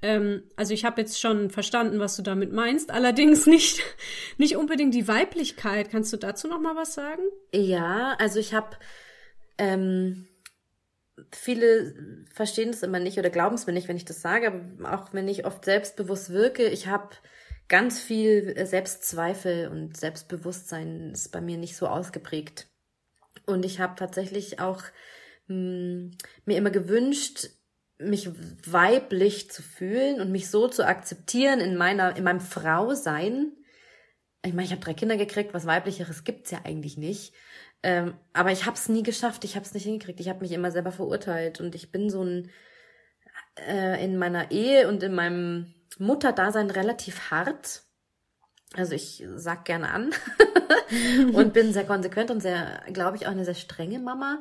Ähm, also ich habe jetzt schon verstanden, was du damit meinst, allerdings nicht, [laughs] nicht unbedingt die Weiblichkeit. Kannst du dazu noch mal was sagen? Ja, also ich habe ähm, viele verstehen das immer nicht oder glauben es mir nicht, wenn ich das sage, aber auch wenn ich oft selbstbewusst wirke, ich habe ganz viel äh, Selbstzweifel und Selbstbewusstsein ist bei mir nicht so ausgeprägt. Und ich habe tatsächlich auch mh, mir immer gewünscht, mich weiblich zu fühlen und mich so zu akzeptieren in meiner in meinem Frausein. Ich meine, ich habe drei Kinder gekriegt, was weiblicheres gibt's ja eigentlich nicht. Ähm, aber ich habe es nie geschafft, ich habe es nicht hingekriegt. Ich habe mich immer selber verurteilt und ich bin so ein äh, in meiner Ehe und in meinem Mutterdasein relativ hart. Also ich sag gerne an [laughs] und bin sehr konsequent und sehr, glaube ich, auch eine sehr strenge Mama.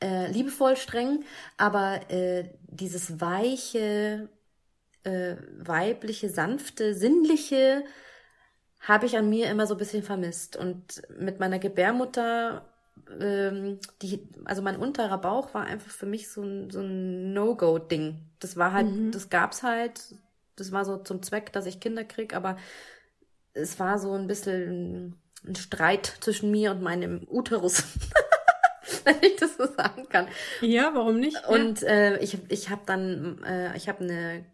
Äh, liebevoll streng, aber äh, dieses weiche, äh, weibliche, sanfte, sinnliche habe ich an mir immer so ein bisschen vermisst. Und mit meiner Gebärmutter, ähm, die, also mein unterer Bauch war einfach für mich so ein, so ein No-Go-Ding. Das war halt, das gab's halt, das war so zum Zweck, dass ich Kinder krieg, aber es war so ein bisschen ein Streit zwischen mir und meinem Uterus. [laughs] Wenn [laughs] ich das so sagen kann. Ja, warum nicht? Und äh, ich, ich habe dann, äh, ich habe eine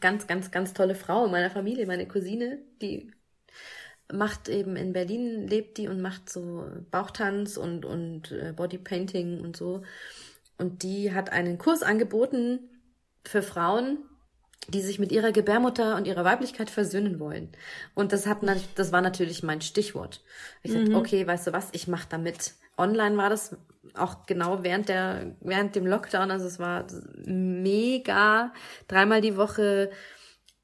ganz, ganz, ganz tolle Frau in meiner Familie, meine Cousine, die macht eben in Berlin, lebt die und macht so Bauchtanz und, und äh, Bodypainting und so. Und die hat einen Kurs angeboten für Frauen, die sich mit ihrer Gebärmutter und ihrer Weiblichkeit versöhnen wollen. Und das hat, das war natürlich mein Stichwort. Ich sagte, okay, weißt du was, ich mache da mit. Online war das auch genau während der, während dem Lockdown, also es war mega, dreimal die Woche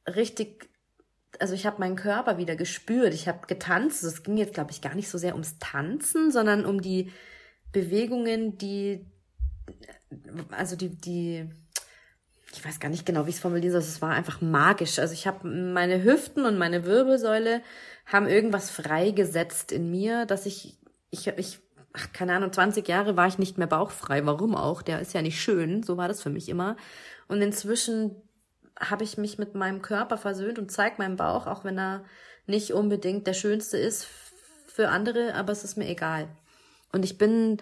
richtig, also ich habe meinen Körper wieder gespürt, ich habe getanzt, es ging jetzt glaube ich gar nicht so sehr ums Tanzen, sondern um die Bewegungen, die, also die, die, ich weiß gar nicht genau, wie ich es formulieren soll, es war einfach magisch. Also ich habe meine Hüften und meine Wirbelsäule haben irgendwas freigesetzt in mir, dass ich, ich, ich, ach, keine Ahnung, 20 Jahre war ich nicht mehr bauchfrei. Warum auch? Der ist ja nicht schön. So war das für mich immer. Und inzwischen habe ich mich mit meinem Körper versöhnt und zeige meinen Bauch, auch wenn er nicht unbedingt der schönste ist für andere, aber es ist mir egal. Und ich bin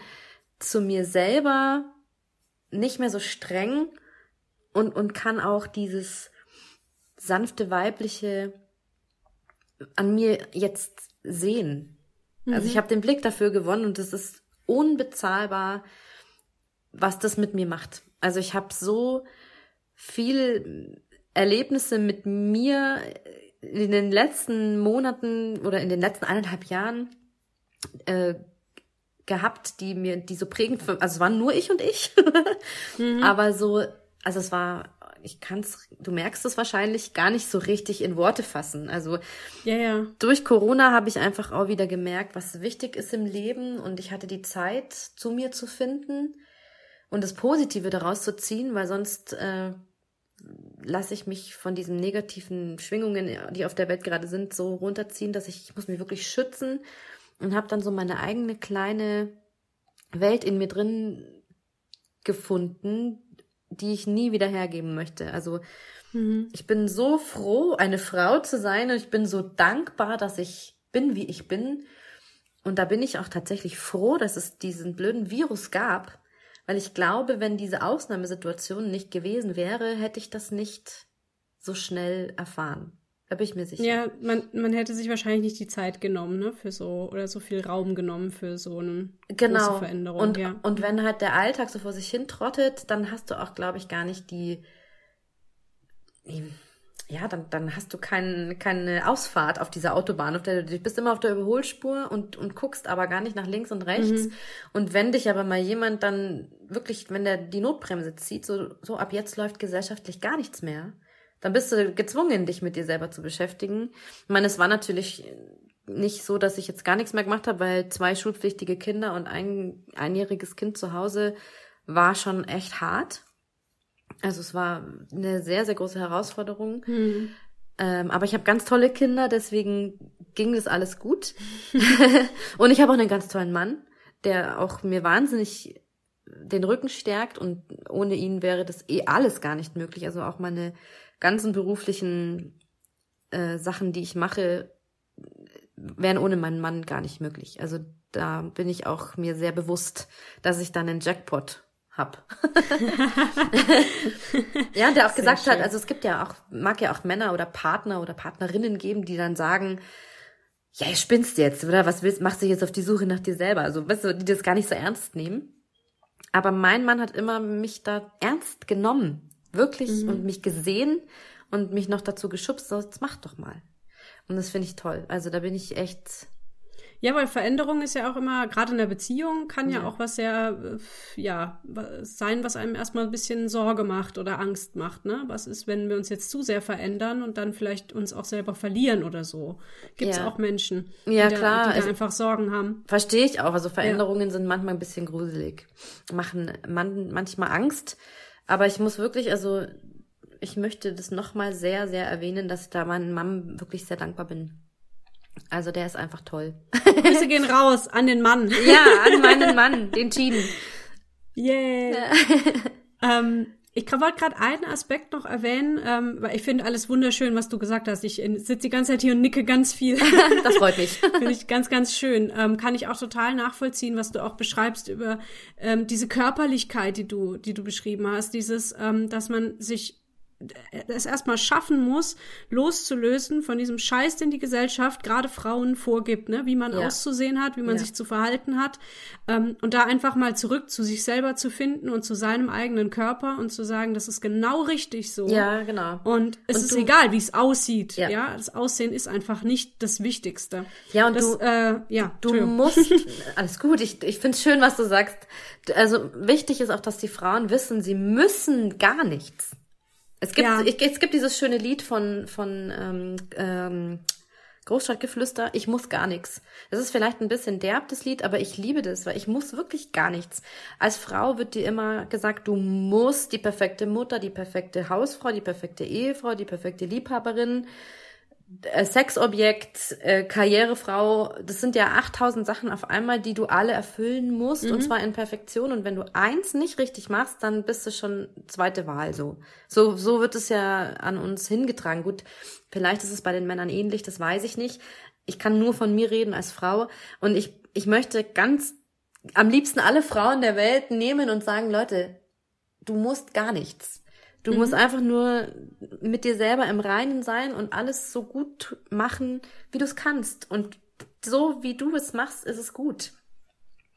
zu mir selber nicht mehr so streng und, und kann auch dieses sanfte weibliche an mir jetzt sehen. Also ich habe den Blick dafür gewonnen und es ist unbezahlbar, was das mit mir macht. Also ich habe so viel Erlebnisse mit mir in den letzten Monaten oder in den letzten eineinhalb Jahren äh, gehabt, die mir, die so prägend, für, also es waren nur ich und ich, [laughs] aber so, also es war, ich kann's, du merkst es wahrscheinlich gar nicht so richtig in Worte fassen. Also Ja, ja. durch Corona habe ich einfach auch wieder gemerkt, was wichtig ist im Leben und ich hatte die Zeit, zu mir zu finden und das Positive daraus zu ziehen, weil sonst äh, lasse ich mich von diesen negativen Schwingungen, die auf der Welt gerade sind, so runterziehen, dass ich, ich muss mich wirklich schützen und habe dann so meine eigene kleine Welt in mir drin gefunden, die ich nie wieder hergeben möchte. Also ich bin so froh, eine Frau zu sein und ich bin so dankbar, dass ich bin, wie ich bin. Und da bin ich auch tatsächlich froh, dass es diesen blöden Virus gab, weil ich glaube, wenn diese Ausnahmesituation nicht gewesen wäre, hätte ich das nicht so schnell erfahren. Da bin ich mir sicher. Ja, man, man hätte sich wahrscheinlich nicht die Zeit genommen, ne, für so, oder so viel Raum genommen für so eine große genau. Veränderung. Und, ja. und wenn halt der Alltag so vor sich hin trottet, dann hast du auch, glaube ich, gar nicht die, ja, dann, dann hast du kein, keine Ausfahrt auf dieser Autobahn, auf der du du bist immer auf der Überholspur und, und guckst aber gar nicht nach links und rechts. Und wenn dich aber mal jemand dann wirklich, wenn der die Notbremse zieht, so, so ab jetzt läuft gesellschaftlich gar nichts mehr, dann bist du gezwungen, dich mit dir selber zu beschäftigen. Ich meine, es war natürlich nicht so, dass ich jetzt gar nichts mehr gemacht habe, weil zwei schulpflichtige Kinder und ein einjähriges Kind zu Hause war schon echt hart. Also es war eine sehr, sehr große Herausforderung. Ähm, aber ich habe ganz tolle Kinder, deswegen ging das alles gut. [laughs] und ich habe auch einen ganz tollen Mann, der auch mir wahnsinnig den Rücken stärkt und ohne ihn wäre das eh alles gar nicht möglich. Also auch meine ganzen beruflichen äh, Sachen, die ich mache, wären ohne meinen Mann gar nicht möglich. Also da bin ich auch mir sehr bewusst, dass ich dann einen Jackpot hab. [laughs] ja, der auch Sehr gesagt hat, schön. also es gibt ja auch, mag ja auch Männer oder Partner oder Partnerinnen geben, die dann sagen, ja, ihr spinnst jetzt, oder was willst, machst du jetzt auf die Suche nach dir selber? Also, weißt du, die das gar nicht so ernst nehmen. Aber mein Mann hat immer mich da ernst genommen. Wirklich. Und mich gesehen und mich noch dazu geschubst, so, jetzt mach doch mal. Und das finde ich toll. Also da bin ich echt, Ja, weil Veränderung ist ja auch immer, gerade in der Beziehung, kann ja, Ja. auch was sehr, äh, ja, sein, was einem erstmal ein bisschen Sorge macht oder Angst macht, ne? Was ist, wenn wir uns jetzt zu sehr verändern und dann vielleicht uns auch selber verlieren oder so? Gibt es Ja. auch Menschen, Ja, die, da, klar, die da also- einfach Sorgen haben? verstehe ich auch. Also Veränderungen sind manchmal ein bisschen gruselig. Machen man, manchmal Angst. Aber ich muss wirklich, also ich möchte das nochmal sehr, sehr erwähnen, dass ich da meinem Mann wirklich sehr dankbar bin. Also der ist einfach toll. [laughs] Grüße gehen raus an den Mann. ja, an meinen Mann, den Cheaten. [laughs] Yeah. [laughs] ähm, ich wollte gerade einen Aspekt noch erwähnen, ähm, weil ich finde alles wunderschön, was du gesagt hast. Ich äh, sitze die ganze Zeit hier und nicke ganz viel. [laughs] Das freut mich. [laughs] Finde ich ganz, ganz schön. Ähm, kann ich auch total nachvollziehen, was du auch beschreibst über ähm, diese Körperlichkeit, die du, die du beschrieben hast. Dieses, ähm, dass man sich es erstmal schaffen muss, loszulösen von diesem Scheiß, den die Gesellschaft gerade Frauen vorgibt, ne? wie man Ja. auszusehen hat, wie man Ja. sich zu verhalten hat. Ähm, und da einfach mal zurück zu sich selber zu finden und zu seinem eigenen Körper und zu sagen, das ist genau richtig so. Ja, genau. Und es Und ist egal, wie es aussieht. Ja. Ja. das Aussehen ist einfach nicht das Wichtigste. Ja, und das, du- äh, ja, Du musst, [laughs] alles gut, ich, ich finde es schön, was du sagst. Also wichtig ist auch, dass die Frauen wissen, sie müssen gar nichts. Es gibt, Ja. ich, es gibt dieses schöne Lied von, von ähm, ähm, Großstadtgeflüster, ich muss gar nichts. Das ist vielleicht ein bisschen derb, das Lied, aber ich liebe das, weil ich muss wirklich gar nichts. Als Frau wird dir immer gesagt, du musst die perfekte Mutter, die perfekte Hausfrau, die perfekte Ehefrau, die perfekte Liebhaberin, Sexobjekt, äh, Karrierefrau, das sind ja 8000 Sachen auf einmal, die du alle erfüllen musst und zwar in Perfektion und wenn du eins nicht richtig machst, dann bist du schon zweite Wahl so. So so wird es ja an uns hingetragen. Gut, vielleicht ist es bei den Männern ähnlich, das weiß ich nicht. Ich kann nur von mir reden als Frau und ich ich möchte ganz am liebsten alle Frauen der Welt nehmen und sagen, Leute, du musst gar nichts. Du musst einfach nur mit dir selber im Reinen sein und alles so gut machen, wie du es kannst. Und so wie du es machst, ist es gut.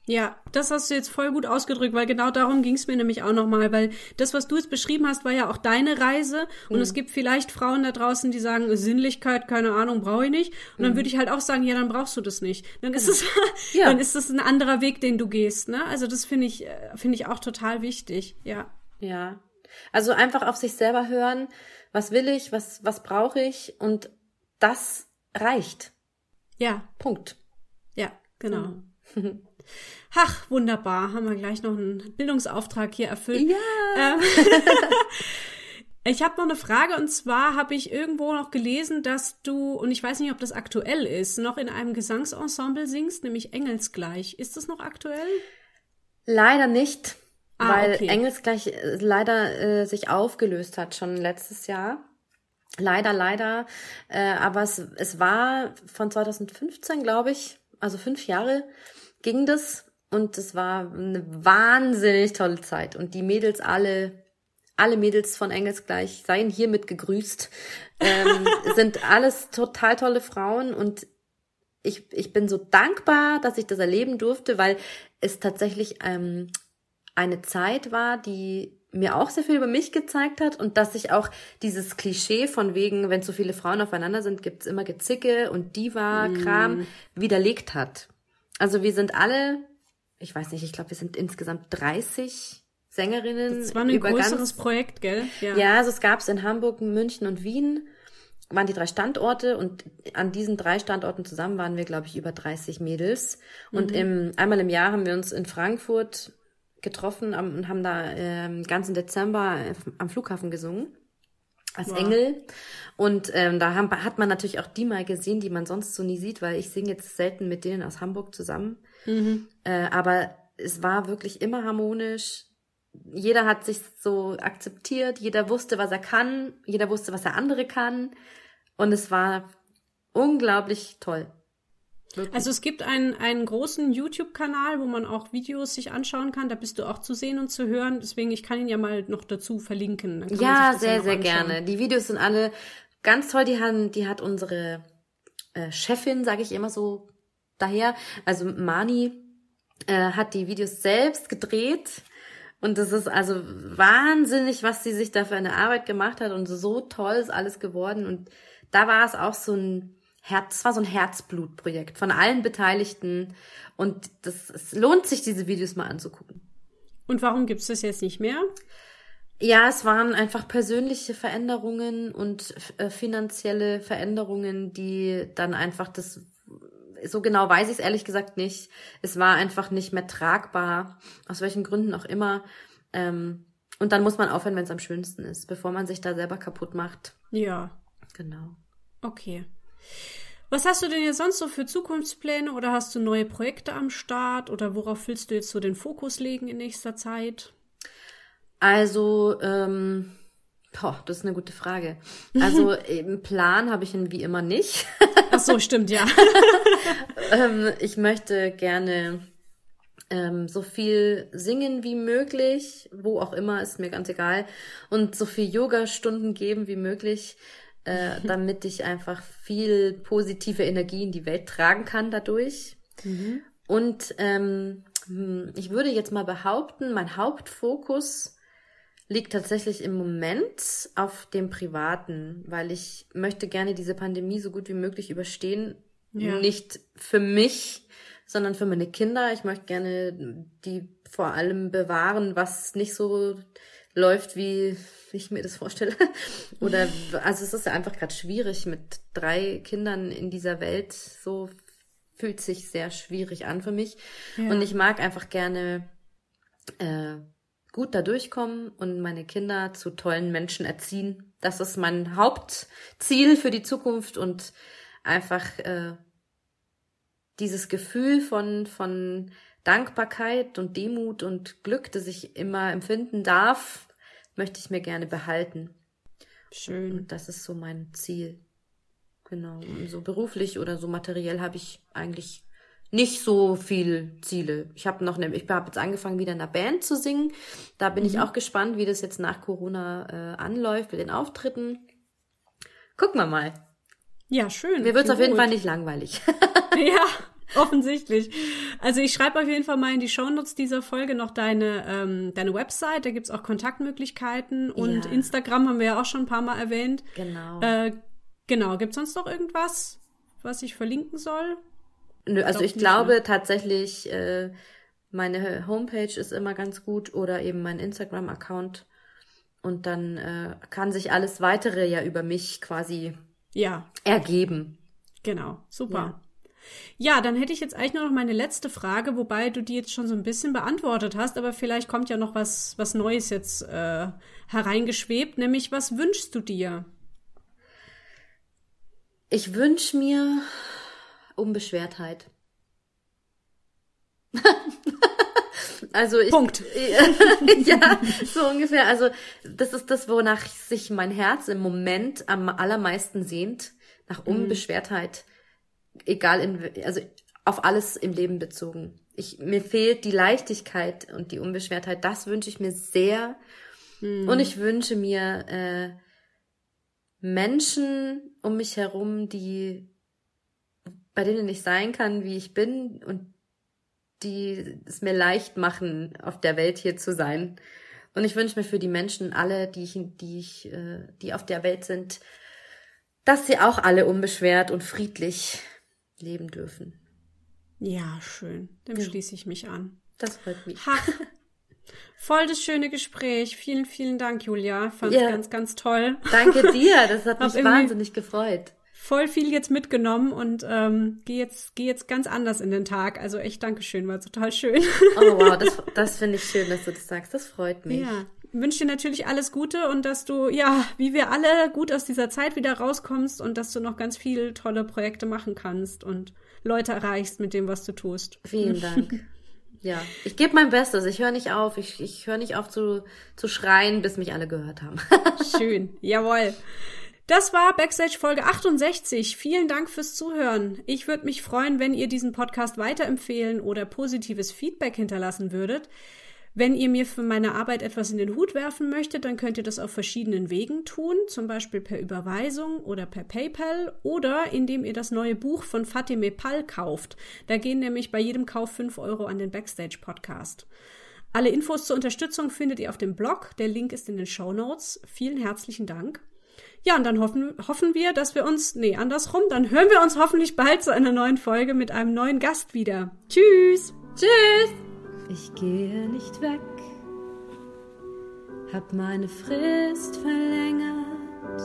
Ja, das hast du jetzt voll gut ausgedrückt, weil genau darum ging es mir nämlich auch nochmal, weil das, was du jetzt beschrieben hast, war ja auch deine Reise und Mhm. es gibt vielleicht Frauen da draußen, die sagen, Sinnlichkeit, keine Ahnung, brauche ich nicht. Und dann würde ich halt auch sagen, ja, dann brauchst du das nicht. Dann ist es, Mhm. [laughs] Ja. dann ist das ein anderer Weg, den du gehst, ne? Also das finde ich, äh, finde ich auch total wichtig, ja. Ja. Also einfach auf sich selber hören, was will ich, was, was brauche ich und das reicht. Ja, Punkt. ja, genau. [laughs] Ach, wunderbar. Haben wir gleich noch einen Bildungsauftrag hier erfüllt. Ja. Ähm, [laughs] ich habe noch eine Frage und zwar habe ich irgendwo noch gelesen, dass du, und ich weiß nicht, ob das aktuell ist, noch in einem Gesangsensemble singst, nämlich Engelsgleich. Ist das noch aktuell? Leider nicht, Ah, weil okay. Engelsgleich äh, leider äh, sich aufgelöst hat schon letztes Jahr. Leider, leider. Äh, aber es, es war von 2015, glaube ich, also fünf Jahre ging das und es war eine wahnsinnig tolle Zeit. Und die Mädels alle, alle Mädels von Engelsgleich seien hiermit gegrüßt, ähm, [laughs] sind alles total tolle Frauen und ich, ich bin so dankbar, dass ich das erleben durfte, weil es tatsächlich ähm, eine Zeit war, die mir auch sehr viel über mich gezeigt hat und dass sich auch dieses Klischee von wegen, wenn so viele Frauen aufeinander sind, gibt's immer Gezicke und Diva-Kram widerlegt hat. Also wir sind alle, ich weiß nicht, ich glaube, wir sind insgesamt 30 Sängerinnen. Das war ein über größeres ganz, Projekt, gell? ja, also es gab's in Hamburg, München und Wien waren die drei Standorte und an diesen drei Standorten zusammen waren wir, glaube ich, über 30 Mädels. Und im, einmal im Jahr haben wir uns in Frankfurt getroffen und haben da ähm, ganzen Dezember äh, am Flughafen gesungen. Als Wow. Engel. Und ähm, da haben, hat man natürlich auch die mal gesehen, die man sonst so nie sieht, weil ich singe jetzt selten mit denen aus Hamburg zusammen. Äh, aber es war wirklich immer harmonisch. Jeder hat sich so akzeptiert, jeder wusste, was er kann, jeder wusste, was der andere kann. Und es war unglaublich toll. Wirklich. Also es gibt einen, einen großen YouTube-Kanal, wo man auch Videos sich anschauen kann. Da bist du auch zu sehen und zu hören. Deswegen, ich kann ihn ja mal noch dazu verlinken. Ja, sehr, sehr gerne. Die Videos sind alle ganz toll. Die, haben, die hat unsere äh, Chefin, sage ich immer so daher, also Mani, äh, hat die Videos selbst gedreht. Und das ist also wahnsinnig, was sie sich da für eine Arbeit gemacht hat. Und so toll ist alles geworden. Und da war es auch so ein Herz, es war so ein Herzblutprojekt von allen Beteiligten. Und das, es lohnt sich, diese Videos mal anzugucken. Und warum gibt's das jetzt nicht mehr? Ja, es waren einfach persönliche Veränderungen und äh, finanzielle Veränderungen, die dann einfach das, so genau weiß ich es ehrlich gesagt nicht. Es war einfach nicht mehr tragbar, aus welchen Gründen auch immer. Ähm, und dann muss man aufhören, wenn es am schönsten ist, bevor man sich da selber kaputt macht. Ja, Genau. okay. Was hast du denn jetzt sonst so für Zukunftspläne oder hast du neue Projekte am Start oder worauf willst du jetzt so den Fokus legen in nächster Zeit? Also, ähm, boah, das ist eine gute Frage. Also, [laughs] einen Plan habe ich ihn wie immer nicht. Ach so, stimmt, ja. [laughs] ähm, ich möchte gerne ähm, so viel singen wie möglich, wo auch immer, ist mir ganz egal. Und so viel Yoga-Stunden geben wie möglich, äh, [laughs] damit ich einfach viel positive Energie in die Welt tragen kann dadurch. Und ähm, hm, ich würde jetzt mal behaupten, mein Hauptfokus liegt tatsächlich im Moment auf dem Privaten, weil ich möchte gerne diese Pandemie so gut wie möglich überstehen. Ja. Nicht für mich, sondern für meine Kinder. Ich möchte gerne die vor allem bewahren, was nicht so läuft, wie ich mir das vorstelle. [laughs] Oder also es ist ja einfach gerade schwierig mit drei Kindern in dieser Welt. So fühlt sich sehr schwierig an für mich. Ja. Und ich mag einfach gerne äh, gut da durchkommen und meine Kinder zu tollen Menschen erziehen. Das ist mein Hauptziel für die Zukunft und einfach äh, dieses Gefühl von, von Dankbarkeit und Demut und Glück, das ich immer empfinden darf, möchte ich mir gerne behalten. Schön. Und das ist so mein Ziel. Genau. Und so beruflich oder so materiell habe ich eigentlich nicht so viel Ziele. Ich habe noch eine, ich habe jetzt angefangen wieder in einer Band zu singen. Da bin ich auch gespannt, wie das jetzt nach Corona äh, anläuft mit den Auftritten. Gucken wir mal. Ja, schön. Mir wird es auf jeden. Fall nicht langweilig. [laughs] Ja, [laughs] Offensichtlich. Also ich schreibe auf jeden Fall mal in die Shownotes dieser Folge noch deine, ähm, deine Website. Da gibt's auch Kontaktmöglichkeiten. Und Ja. Instagram haben wir ja auch schon ein paar Mal erwähnt. Genau. Äh, genau. Gibt's sonst noch irgendwas, was ich verlinken soll? Nö, also glaub ich nicht, glaube ne? tatsächlich, äh, meine Homepage ist immer ganz gut oder eben mein Instagram-Account. Und dann äh, kann sich alles weitere ja über mich quasi Ja, ergeben. genau. Super. Ja. Dann hätte ich jetzt eigentlich nur noch meine letzte Frage, wobei du die jetzt schon so ein bisschen beantwortet hast, aber vielleicht kommt ja noch was, was Neues jetzt äh, hereingeschwebt, nämlich was wünschst du dir? Ich wünsche mir Unbeschwertheit. [laughs] also ich, Punkt. [laughs] ja, so ungefähr. Also das ist das, wonach sich mein Herz im Moment am allermeisten sehnt, nach Unbeschwertheit, egal in, also auf alles im Leben bezogen. Ich, mir fehlt die Leichtigkeit und die Unbeschwertheit. Das wünsche ich mir sehr. Und ich wünsche mir äh, Menschen um mich herum, die bei denen ich sein kann, wie ich bin und die es mir leicht machen, auf der Welt hier zu sein. Und ich wünsche mir für die Menschen alle, die ich, die ich, äh, die auf der Welt sind, dass sie auch alle unbeschwert und friedlich leben dürfen. Ja, schön. Dem schließe ich mich an. Das freut mich. Ha. Voll das schöne Gespräch. Vielen, vielen Dank, Julia. Fand Ja. ganz, ganz toll. Danke dir, das hat [laughs] mich wahnsinnig gefreut. Voll viel jetzt mitgenommen und ähm, gehe jetzt, geh jetzt ganz anders in den Tag. Also echt Dankeschön, war total schön. Oh wow, [laughs] das, das finde ich schön, dass du das sagst. Das freut mich. Ja, wünsche dir natürlich alles Gute und dass du, ja, wie wir alle, gut aus dieser Zeit wieder rauskommst und dass du noch ganz viele tolle Projekte machen kannst und Leute erreichst mit dem, was du tust. Vielen [laughs] Dank. Ja, ich gebe mein Bestes. Ich höre nicht auf. Ich, ich höre nicht auf zu, zu schreien, bis mich alle gehört haben. [laughs] Schön, jawohl. Das war Backstage Folge 68. Vielen Dank fürs Zuhören. Ich würde mich freuen, wenn ihr diesen Podcast weiterempfehlen oder positives Feedback hinterlassen würdet. Wenn ihr mir für meine Arbeit etwas in den Hut werfen möchtet, dann könnt ihr das auf verschiedenen Wegen tun, zum Beispiel per Überweisung oder per PayPal oder indem ihr das neue Buch von Fatime Pal kauft. Da gehen nämlich bei jedem Kauf 5 Euro an den Backstage Podcast. Alle Infos zur Unterstützung findet ihr auf dem Blog. Der Link ist in den Show Notes. Vielen herzlichen Dank. Ja, und dann hoffen, hoffen wir, dass wir uns, nee, andersrum, dann hören wir uns hoffentlich bald zu einer neuen Folge mit einem neuen Gast wieder. Tschüss! Tschüss! Ich gehe nicht weg, hab meine Frist verlängert.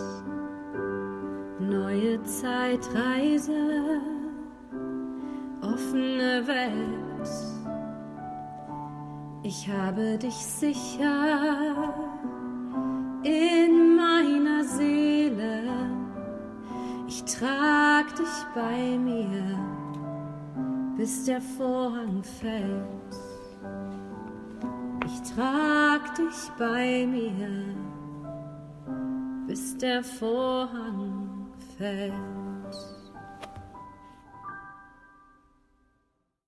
Neue Zeitreise, offene Welt. Ich habe dich sicher in meiner Seele. Ich trag dich bei mir, bis der Vorhang fällt. Ich trag dich bei mir, bis der Vorhang fällt.